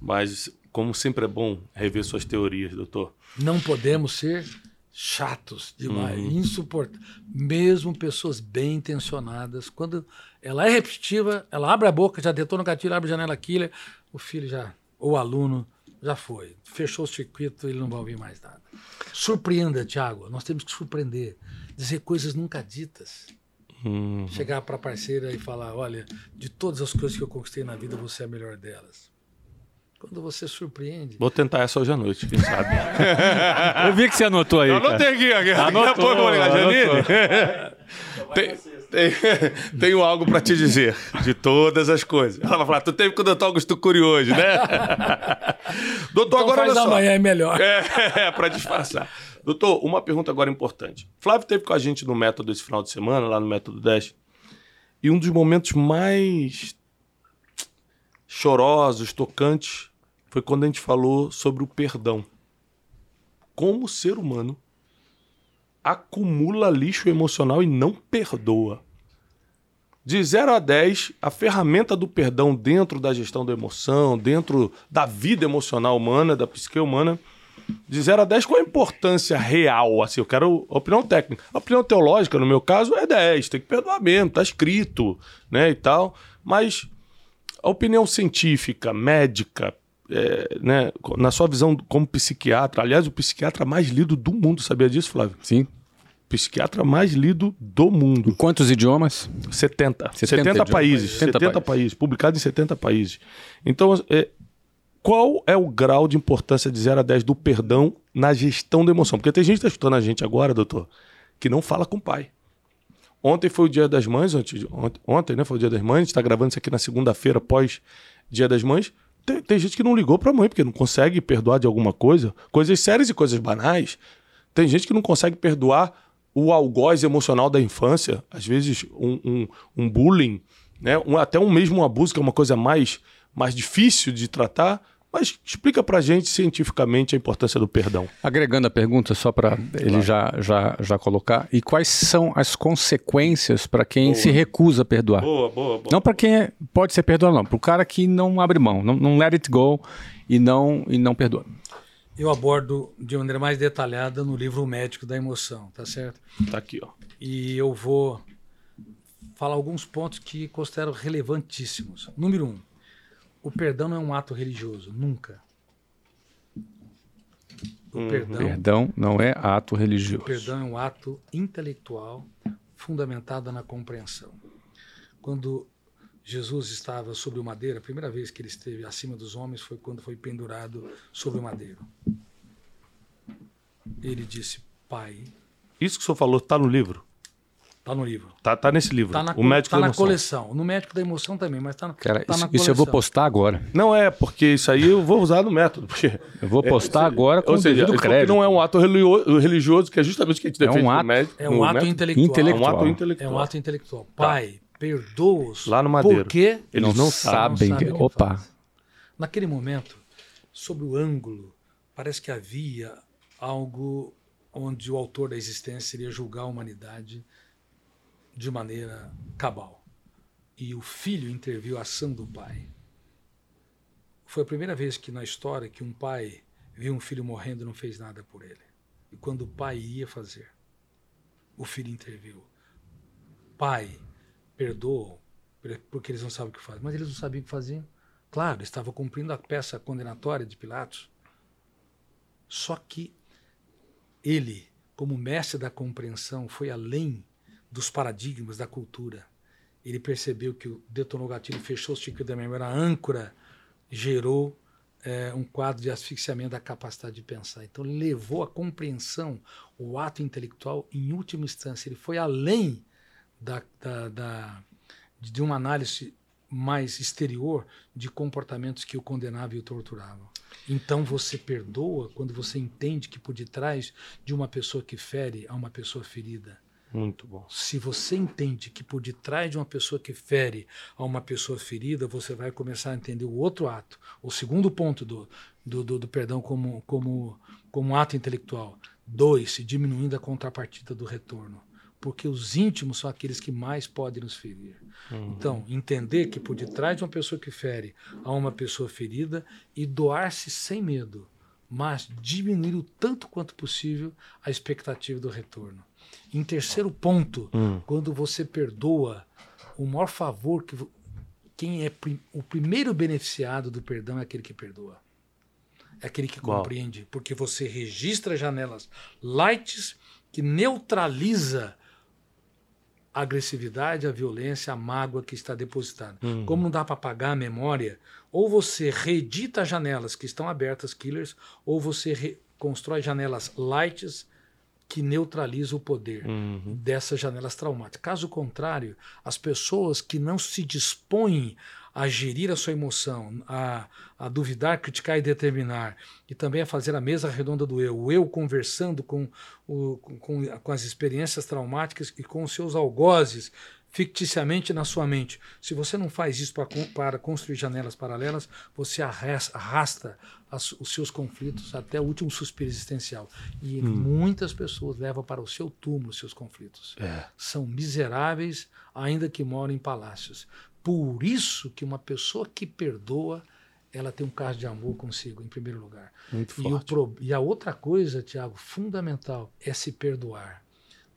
Mas, como sempre é bom rever suas teorias, doutor.
Não podemos ser chatos demais, uhum. insuportáveis. Mesmo pessoas bem intencionadas, quando ela é repetitiva, ela abre a boca, já detona o gatilho, abre a janela killer, o filho já, ou o aluno, já foi. Fechou o circuito, ele não vai ouvir mais nada. Surpreenda, Tiago. Nós temos que surpreender. Dizer coisas nunca ditas. Uhum. Chegar para a parceira e falar: olha, de todas as coisas que eu conquistei na vida, você é a melhor delas. Quando você surpreende.
Vou tentar essa hoje à noite, quem sabe.
eu vi que você anotou aí. Eu
anotei aqui, aqui. Anotou, Daqui a pouco eu vou ligar, Janine. Tem, tem, tenho algo para te dizer de todas as coisas. Ela vai falar, tu teve com o doutor Augusto Cury hoje, né? doutor, então agora
faz
olha só.
amanhã é melhor.
É, é para disfarçar. Doutor, uma pergunta agora importante. Flávio teve com a gente no método esse final de semana, lá no método 10, e um dos momentos mais chorosos, tocantes, foi quando a gente falou sobre o perdão. Como o ser humano acumula lixo emocional e não perdoa. De 0 a 10, a ferramenta do perdão dentro da gestão da emoção, dentro da vida emocional humana, da psique humana, de 0 a 10, qual a importância real? Assim, eu quero opinião técnica. A opinião teológica, no meu caso, é 10, tem que perdoar mesmo, tá escrito, né, e tal. Mas a opinião científica, médica, é, né, na sua visão como psiquiatra, aliás, o psiquiatra mais lido do mundo, sabia disso, Flávio?
Sim.
Psiquiatra mais lido do mundo. Em
quantos idiomas?
70. 70, 70 países. 70, 70 países. países. Publicado em 70 países. Então, é, qual é o grau de importância de 0 a 10 do perdão na gestão da emoção? Porque tem gente que está escutando a gente agora, doutor, que não fala com o pai. Ontem foi o Dia das Mães, ontem, ontem né, foi o Dia das Mães, a gente está gravando isso aqui na segunda-feira, pós Dia das Mães. Tem, tem gente que não ligou para a mãe, porque não consegue perdoar de alguma coisa, coisas sérias e coisas banais. Tem gente que não consegue perdoar o algoz emocional da infância, às vezes um, um, um bullying, né? Um, até um mesmo abuso, que é uma coisa mais, mais difícil de tratar. Mas explica pra gente cientificamente a importância do perdão.
Agregando a pergunta, só para ele já, já, já colocar, e quais são as consequências para quem boa. se recusa a perdoar?
Boa, boa, boa.
Não para quem é, pode ser perdoado, não. Para o cara que não abre mão, não, não let it go e não, e não perdoa.
Eu abordo de maneira mais detalhada no livro O Médico da Emoção, tá certo?
Tá aqui, ó.
E eu vou falar alguns pontos que considero relevantíssimos. Número um, o perdão não é um ato religioso, nunca.
O uhum. perdão, perdão não é ato religioso. O
perdão é um ato intelectual fundamentado na compreensão. Quando Jesus estava sobre o madeiro, a primeira vez que ele esteve acima dos homens foi quando foi pendurado sobre o madeiro. Ele disse: Pai.
Isso que o senhor falou está no livro?
Tá no livro.
Tá, tá nesse livro.
Tá na, o médico tá da na coleção. No médico da emoção também, mas tá,
Cara,
tá
isso,
na
coleção. Isso eu vou postar agora.
Não é, porque isso aí eu vou usar no método. Porque
eu vou postar é, agora com ou seja,
o crédito. não é um ato religioso, que é justamente o que a gente defende
é um ato,
no médico.
É um ato intelectual.
intelectual.
É um ato intelectual.
É um ato intelectual. Tá. Pai, tá. perdoa-os.
Lá no Madeiro.
Porque
eles não, não sabem. sabem Opa.
Naquele momento, sobre o ângulo, parece que havia algo onde o autor da existência iria julgar a humanidade de maneira cabal. E o filho interviu a ação do pai. Foi a primeira vez que na história que um pai viu um filho morrendo e não fez nada por ele. E quando o pai ia fazer, o filho interviu. Pai, perdoa, porque eles não sabem o que fazem. Mas eles não sabiam o que faziam. Claro, estava cumprindo a peça condenatória de Pilatos. Só que ele, como mestre da compreensão, foi além dos paradigmas da cultura. Ele percebeu que o detonou gatilho, fechou o ciclo da memória, a âncora gerou é, um quadro de asfixiamento da capacidade de pensar. Então, levou a compreensão, o ato intelectual, em última instância. Ele foi além da, da, da, de uma análise mais exterior de comportamentos que o condenavam e o torturavam. Então você perdoa quando você entende que por detrás de uma pessoa que fere há uma pessoa ferida
Muito bom.
Se você entende que por detrás de uma pessoa que fere a uma pessoa ferida, você vai começar a entender o outro ato, o segundo ponto do, do, do, do perdão como, como, como ato intelectual. Dois, diminuindo a contrapartida do retorno. Porque os íntimos são aqueles que mais podem nos ferir.
Uhum.
Então, entender que por detrás de uma pessoa que fere a uma pessoa ferida e doar-se sem medo, mas diminuir o tanto quanto possível a expectativa do retorno. Em terceiro ponto,
Hum.
quando você perdoa, o maior favor que quem é prim- o primeiro beneficiado do perdão é aquele que perdoa. É aquele que
Uau.
compreende, porque você registra janelas lights que neutraliza a agressividade, a violência, a mágoa que está depositada.
Uhum.
Como não dá para apagar a memória, ou você reedita as janelas que estão abertas, killers, ou você constrói janelas lights que neutralizam o poder
Uhum.
dessas janelas traumáticas. Caso contrário, as pessoas que não se dispõem a gerir a sua emoção, a, a duvidar, criticar e determinar, e também a fazer a mesa redonda do eu, o eu conversando com, o, com- com as experiências traumáticas e com os seus algozes ficticiamente na sua mente. Se você não faz isso para, con- para construir janelas paralelas, você arras- arrasta as- os seus conflitos até o último suspiro existencial. E muitas pessoas levam para o seu túmulo os seus conflitos
É.
são miseráveis, ainda que moram em palácios. Por isso que uma pessoa que perdoa, ela tem um caso de amor consigo, em primeiro lugar.
Muito
E, o
forte.
pro- e a outra coisa, Tiago, fundamental, é se perdoar.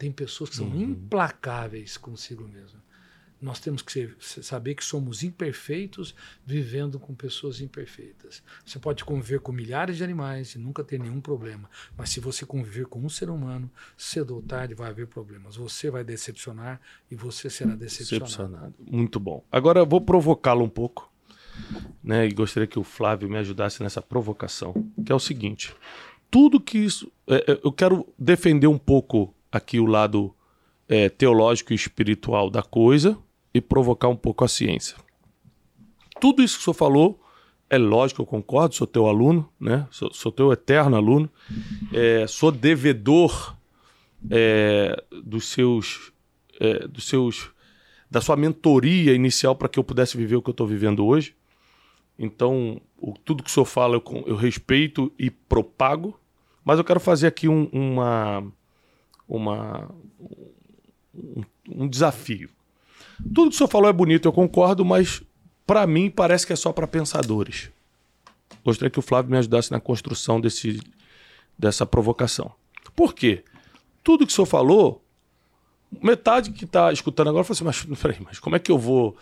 Tem pessoas que são
Uhum.
implacáveis consigo mesmo. Nós temos que ser- saber que somos imperfeitos vivendo com pessoas imperfeitas. Você pode conviver com milhares de animais e nunca ter nenhum problema. Mas se você conviver com um ser humano, cedo ou tarde vai haver problemas. Você vai decepcionar e você será decepcionado.
Decepcionado. Muito bom. Agora eu vou provocá-lo um pouco, né? E gostaria que o Flávio me ajudasse nessa provocação, que é o seguinte: tudo que isso, é, é, eu quero defender um pouco aqui o lado é, teológico e espiritual da coisa e provocar um pouco a ciência. Tudo isso que o senhor falou é lógico, eu concordo, sou teu aluno, né? Sou, sou teu eterno aluno, é, sou devedor é, dos seus, é, dos seus, da sua mentoria inicial para que eu pudesse viver o que eu estou vivendo hoje. Então, o- tudo que o senhor fala eu, eu respeito e propago, mas eu quero fazer aqui um, uma, uma, um, um desafio. Tudo que o senhor falou é bonito, eu concordo, mas para mim parece que é só para pensadores. Gostaria que o Flávio me ajudasse na construção desse, dessa provocação. Por quê? Tudo que o senhor falou, metade que está escutando agora fala assim, mas peraí, mas como é que eu vou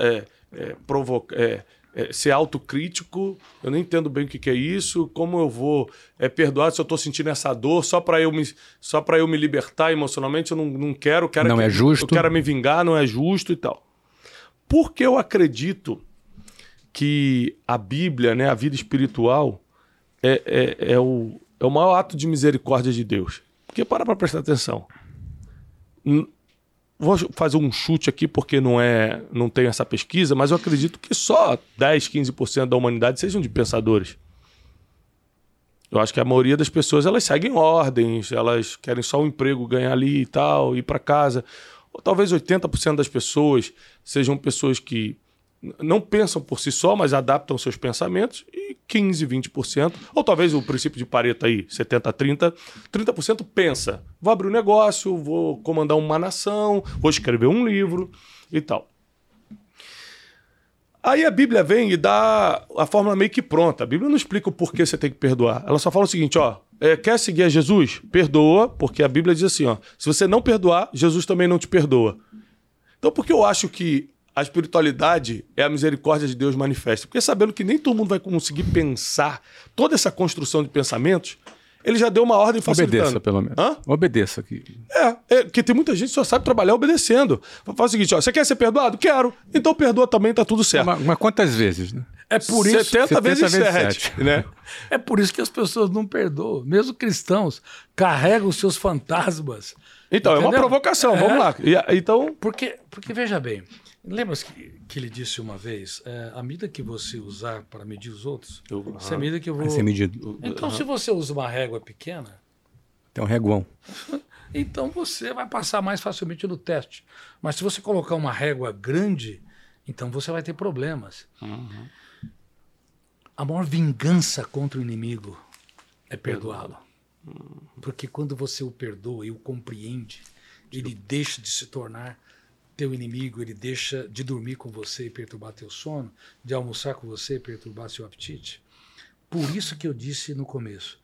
é, é, provocar, é, é, ser autocrítico? Eu não entendo bem o que, que é isso. Como eu vou é, perdoar se eu estou sentindo essa dor só para eu me só eu me libertar emocionalmente? Eu não, não quero, quero
Não
que-
é justo.
Eu quero me vingar, não é justo e tal. Porque eu acredito que a Bíblia, né, a vida espiritual, é, é, é, o, é o maior ato de misericórdia de Deus. Porque para para prestar atenção. Vou fazer um chute aqui porque não é, não tem essa pesquisa, mas eu acredito que só 10, 15% da humanidade sejam de pensadores. Eu acho que a maioria das pessoas elas seguem ordens, elas querem só um emprego, ganhar ali e tal, ir para casa. Ou talvez 80% das pessoas sejam pessoas que não pensam por si só, mas adaptam seus pensamentos, e 15, 20%, ou talvez o princípio de Pareto aí, 70, 30, 30% pensa, vou abrir um negócio, vou comandar uma nação, vou escrever um livro e tal. Aí a Bíblia vem e dá a fórmula meio que pronta. A Bíblia não explica o porquê você tem que perdoar. Ela só fala o seguinte, ó, é, quer seguir a Jesus? Perdoa, porque a Bíblia diz assim, ó, se você não perdoar, Jesus também não te perdoa. Então, por que eu acho que a espiritualidade é a misericórdia de Deus manifesta? Porque sabendo que nem todo mundo vai conseguir pensar toda essa construção de pensamentos, ele já deu uma ordem facilitando.
Obedeça, pelo menos.
Hã?
Obedeça aqui.
É, é, porque tem muita gente que só sabe trabalhar obedecendo. Fala o seguinte, ó, você quer ser perdoado? Quero. Então perdoa também, tá tudo certo.
Mas, mas quantas vezes, né?
É por isso
70,
70
vezes
vezes
7,
sete.
né?
É por isso que as pessoas não perdoam. Mesmo cristãos carregam os seus fantasmas.
Então, é uma
Entendeu?
provocação,
É.
vamos lá. E, então,
Porque, porque veja bem, lembra que, que ele disse uma vez, é, a medida que você usar para medir os outros,
Eu-
essa é a medida que eu vou...
Medido.
Então, se você usa uma régua pequena,
Tem um reguão.
então você vai passar mais facilmente no teste. Mas se você colocar uma régua grande, então você vai ter problemas.
Uhum.
A maior vingança contra o inimigo é perdoá-lo. Porque quando você o perdoa e o compreende, ele deixa de se tornar teu inimigo, ele deixa de dormir com você e perturbar teu sono, de almoçar com você e perturbar seu apetite. Por isso que eu disse no começo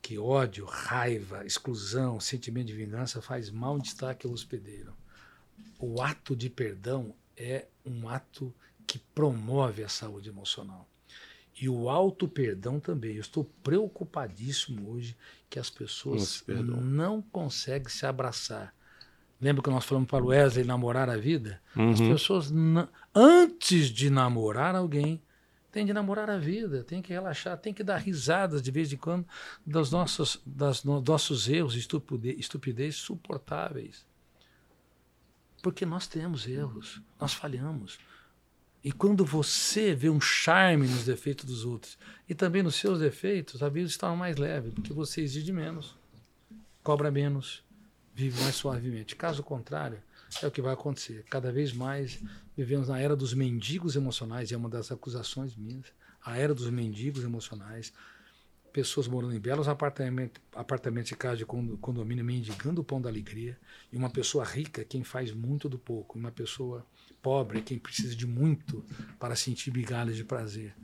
que ódio, raiva, exclusão, sentimento de vingança faz mal destaque ao hospedeiro. O ato de perdão é um ato que promove a saúde emocional. E o auto perdão também. Eu estou preocupadíssimo hoje que as pessoas não conseguem se abraçar. Lembra que nós falamos para o Wesley namorar a vida?
Uhum.
As pessoas, antes de namorar alguém, tem de namorar a vida, tem que relaxar, tem que dar risadas de vez em quando dos nossos, das, no, nossos erros, estupidez, estupidez suportáveis. Porque nós temos erros, nós falhamos. E quando você vê um charme nos defeitos dos outros e também nos seus defeitos, a vida está mais leve, porque você exige menos, cobra menos, vive mais suavemente. Caso contrário, é o que vai acontecer. Cada vez mais vivemos na era dos mendigos emocionais, é uma das acusações minhas. A era dos mendigos emocionais. Pessoas morando em belos apartamentos, apartamentos e casas de condomínio mendigando o pão da alegria. E uma pessoa rica, quem faz muito do pouco. Uma pessoa pobre, quem precisa de muito para sentir migalhas de prazer.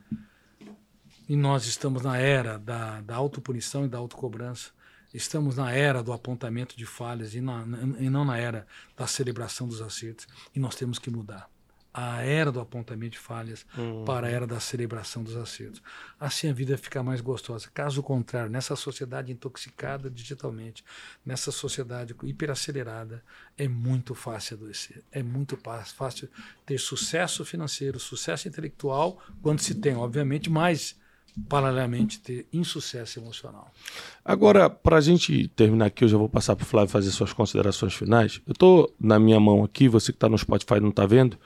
E nós estamos na era da, da autopunição e da autocobrança. Estamos na era do apontamento de falhas e, na, e não na era da celebração dos acertos. E nós temos que mudar a era do apontamento de falhas uhum. para a era da celebração dos acertos. Assim a vida fica mais gostosa. Caso contrário, nessa sociedade intoxicada digitalmente, nessa sociedade hiperacelerada, é muito fácil adoecer. É muito fácil ter sucesso financeiro, sucesso intelectual, quando se tem, obviamente, mas paralelamente ter insucesso emocional.
Agora, para a gente terminar aqui, eu já vou passar para o Flávio fazer suas considerações finais. Eu estou na minha mão aqui, você que está no Spotify não está vendo,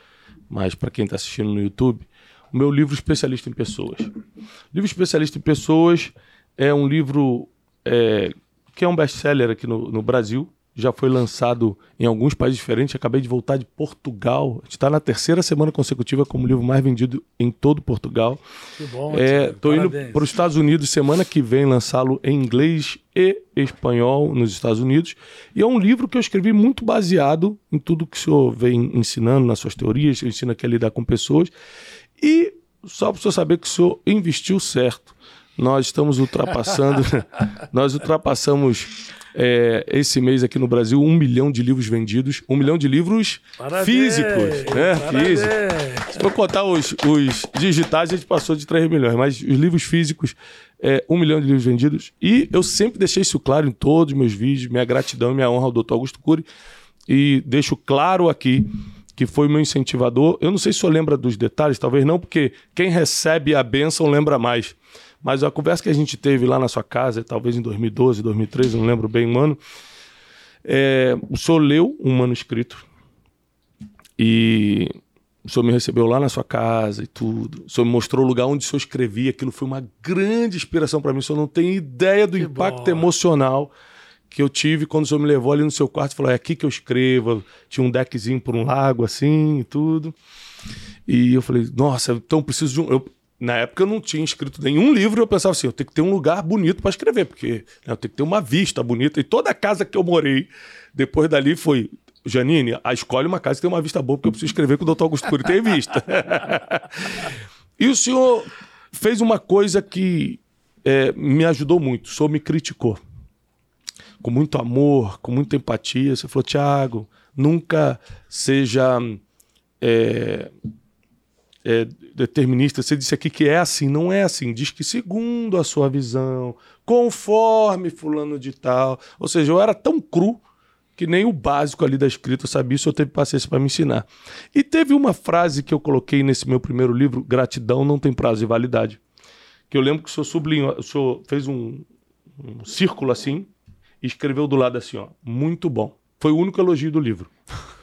mas para quem está assistindo no YouTube, o meu livro Especialista em Pessoas. O livro Especialista em Pessoas é um livro é, que é um best-seller aqui no, no Brasil, já foi lançado em alguns países diferentes. Acabei de voltar de Portugal. A gente está na terceira semana consecutiva como livro mais vendido em todo Portugal.
Que bom.
Estou é, indo para os Estados Unidos semana que vem lançá-lo em inglês e espanhol nos Estados Unidos. E é um livro que eu escrevi muito baseado em tudo que o senhor vem ensinando nas suas teorias, ensina que é lidar com pessoas. E só para o senhor saber que o senhor investiu certo. Nós estamos ultrapassando, nós ultrapassamos é, esse mês aqui no Brasil, um milhão de livros vendidos. Um milhão de livros parabéns, físicos, né? Físicos. Se for contar os, os digitais, a gente passou de 3 milhões, mas os livros físicos, é, um milhão de livros vendidos. E eu sempre deixei isso claro em todos os meus vídeos, minha gratidão e minha honra ao Dr. Augusto Cury. E deixo claro aqui que foi meu incentivador. Eu não sei se o senhor lembra dos detalhes, talvez não, porque quem recebe a bênção lembra mais. Mas a conversa que a gente teve lá na sua casa, talvez em 2012, 2013, não lembro bem o ano, é, o senhor leu um manuscrito e o senhor me recebeu lá na sua casa e tudo. O senhor me mostrou o lugar onde o senhor escrevia. Aquilo foi uma grande inspiração para mim. O senhor não tem ideia do que impacto bom. emocional que eu tive quando o senhor me levou ali no seu quarto e falou: é aqui que eu escrevo. Tinha um deckzinho por um lago assim e tudo. E eu falei: nossa, então preciso de um. Eu, na época eu não tinha escrito nenhum livro, eu pensava assim, eu tenho que ter um lugar bonito para escrever, porque né, eu tenho que ter uma vista bonita. E toda casa que eu morei, depois dali foi, Janine, a escolhe uma casa que tem uma vista boa, porque eu preciso escrever com o doutor Augusto Cury tem vista. e o senhor fez uma coisa que é, me ajudou muito, o senhor me criticou. Com muito amor, com muita empatia. Você falou, Tiago, nunca seja... É, é, determinista, você disse aqui que é assim, não é assim. Diz que segundo a sua visão, conforme fulano de tal. Ou seja, eu era tão cru que nem o básico ali da escrita eu sabia, só teve paciência para me ensinar. E teve uma frase que eu coloquei nesse meu primeiro livro, Gratidão não tem prazo de validade. Que eu lembro que o senhor sublinhou, o senhor fez um, um círculo assim e escreveu do lado assim, ó, muito bom. Foi o único elogio do livro.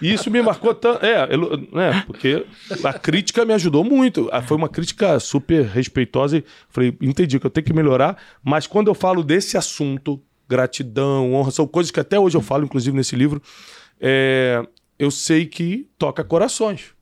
E isso me marcou tanto. É, né, porque a crítica me ajudou muito. Ah, foi uma crítica super respeitosa. E falei, entendi que eu tenho que melhorar. Mas quando eu falo desse assunto, gratidão, honra, são coisas que até hoje eu falo, inclusive nesse livro. É, eu sei que toca corações.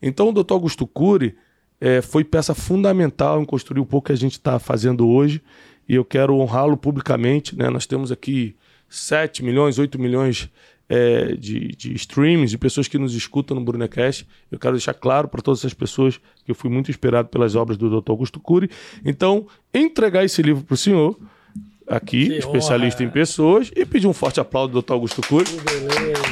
Então, o doutor Augusto Cury é, foi peça fundamental em construir o pouco que a gente está fazendo hoje e eu quero honrá-lo publicamente. Né? Nós temos aqui 7 milhões, 8 milhões é, de, de streams, de pessoas que nos escutam no Brunecast. Eu quero deixar claro para todas essas pessoas que eu fui muito inspirado pelas obras do Dr. Augusto Cury. Então, entregar esse livro para o senhor, aqui,
Que
especialista
honra.
em pessoas, e pedir um forte aplauso do Dr. Augusto Cury.
Beleza.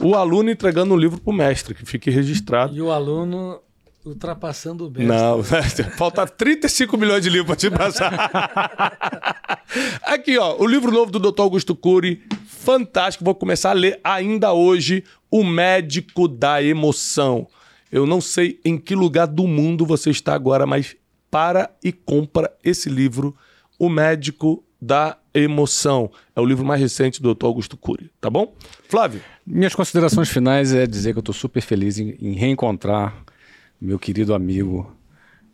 O aluno entregando o livro para o mestre, que fique registrado.
E o aluno ultrapassando o mestre.
Não, falta 35 milhões de livros para te passar. Aqui, ó, o livro novo do Dr. Augusto Cury, fantástico. Vou começar a ler ainda hoje O Médico da Emoção. Eu não sei em que lugar do mundo você está agora, mas para e compra esse livro, O Médico da Emoção. É o livro mais recente do Dr. Augusto Cury, tá bom? Flávio,
Minhas considerações finais é dizer que eu estou super feliz em, em reencontrar meu querido amigo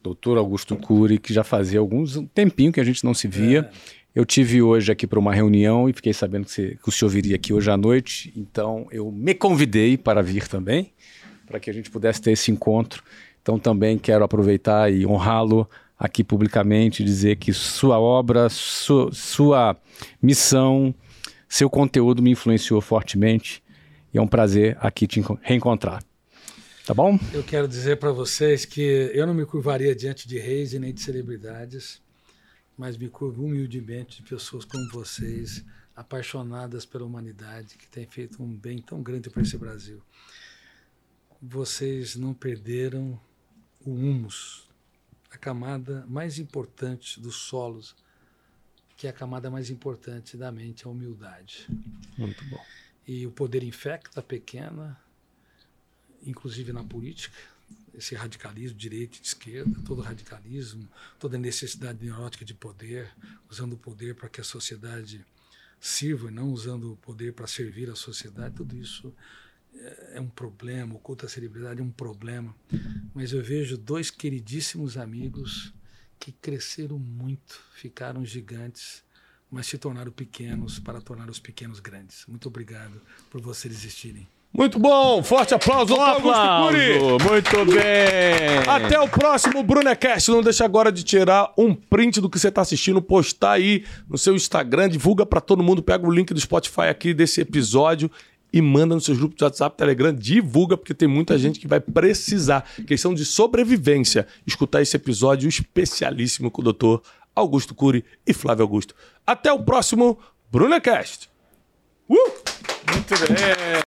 Dr. Augusto Cury, que já fazia alguns um tempinho que a gente não se via. Eu tive hoje aqui para uma reunião e fiquei sabendo que, você- que o senhor viria aqui hoje à noite, então eu me convidei para vir também, para que a gente pudesse ter esse encontro. Então também quero aproveitar e honrá-lo aqui publicamente, dizer que sua obra, su- sua missão, seu conteúdo me influenciou fortemente e é um prazer aqui te enco- reencontrar. Tá bom?
Eu quero dizer para vocês que eu não me curvaria diante de reis e nem de celebridades, mas me curvo humildemente de pessoas como vocês, apaixonadas pela humanidade, que têm feito um bem tão grande para esse Brasil. Vocês não perderam o humus, a camada mais importante dos solos, que é a camada mais importante da mente, a humildade.
muito bom.
E o poder infecta pequena, inclusive na política, esse radicalismo, direita e esquerda, todo radicalismo, toda necessidade neurótica de poder, usando o poder para que a sociedade sirva e não usando o poder para servir a sociedade, tudo isso é- é um problema, o culto à celebridade é um problema. Mas eu vejo dois queridíssimos amigos que cresceram muito, ficaram gigantes, mas se tornaram pequenos para tornar os pequenos grandes. Muito obrigado por vocês existirem.
Muito bom, forte aplauso, Dr. Augusto Cury.
Muito bem!
Até o próximo Brunecast. Não deixa agora de tirar um print do que você está assistindo, postar aí no seu Instagram, divulga para todo mundo, pega o link do Spotify aqui desse episódio e manda nos seus grupos de WhatsApp, Telegram, divulga, porque tem muita gente que vai precisar. Questão de sobrevivência. Escutar esse episódio especialíssimo com o doutor Augusto Cury e Flávio Augusto. Até o próximo Brunecast. Uh!
Muito bem!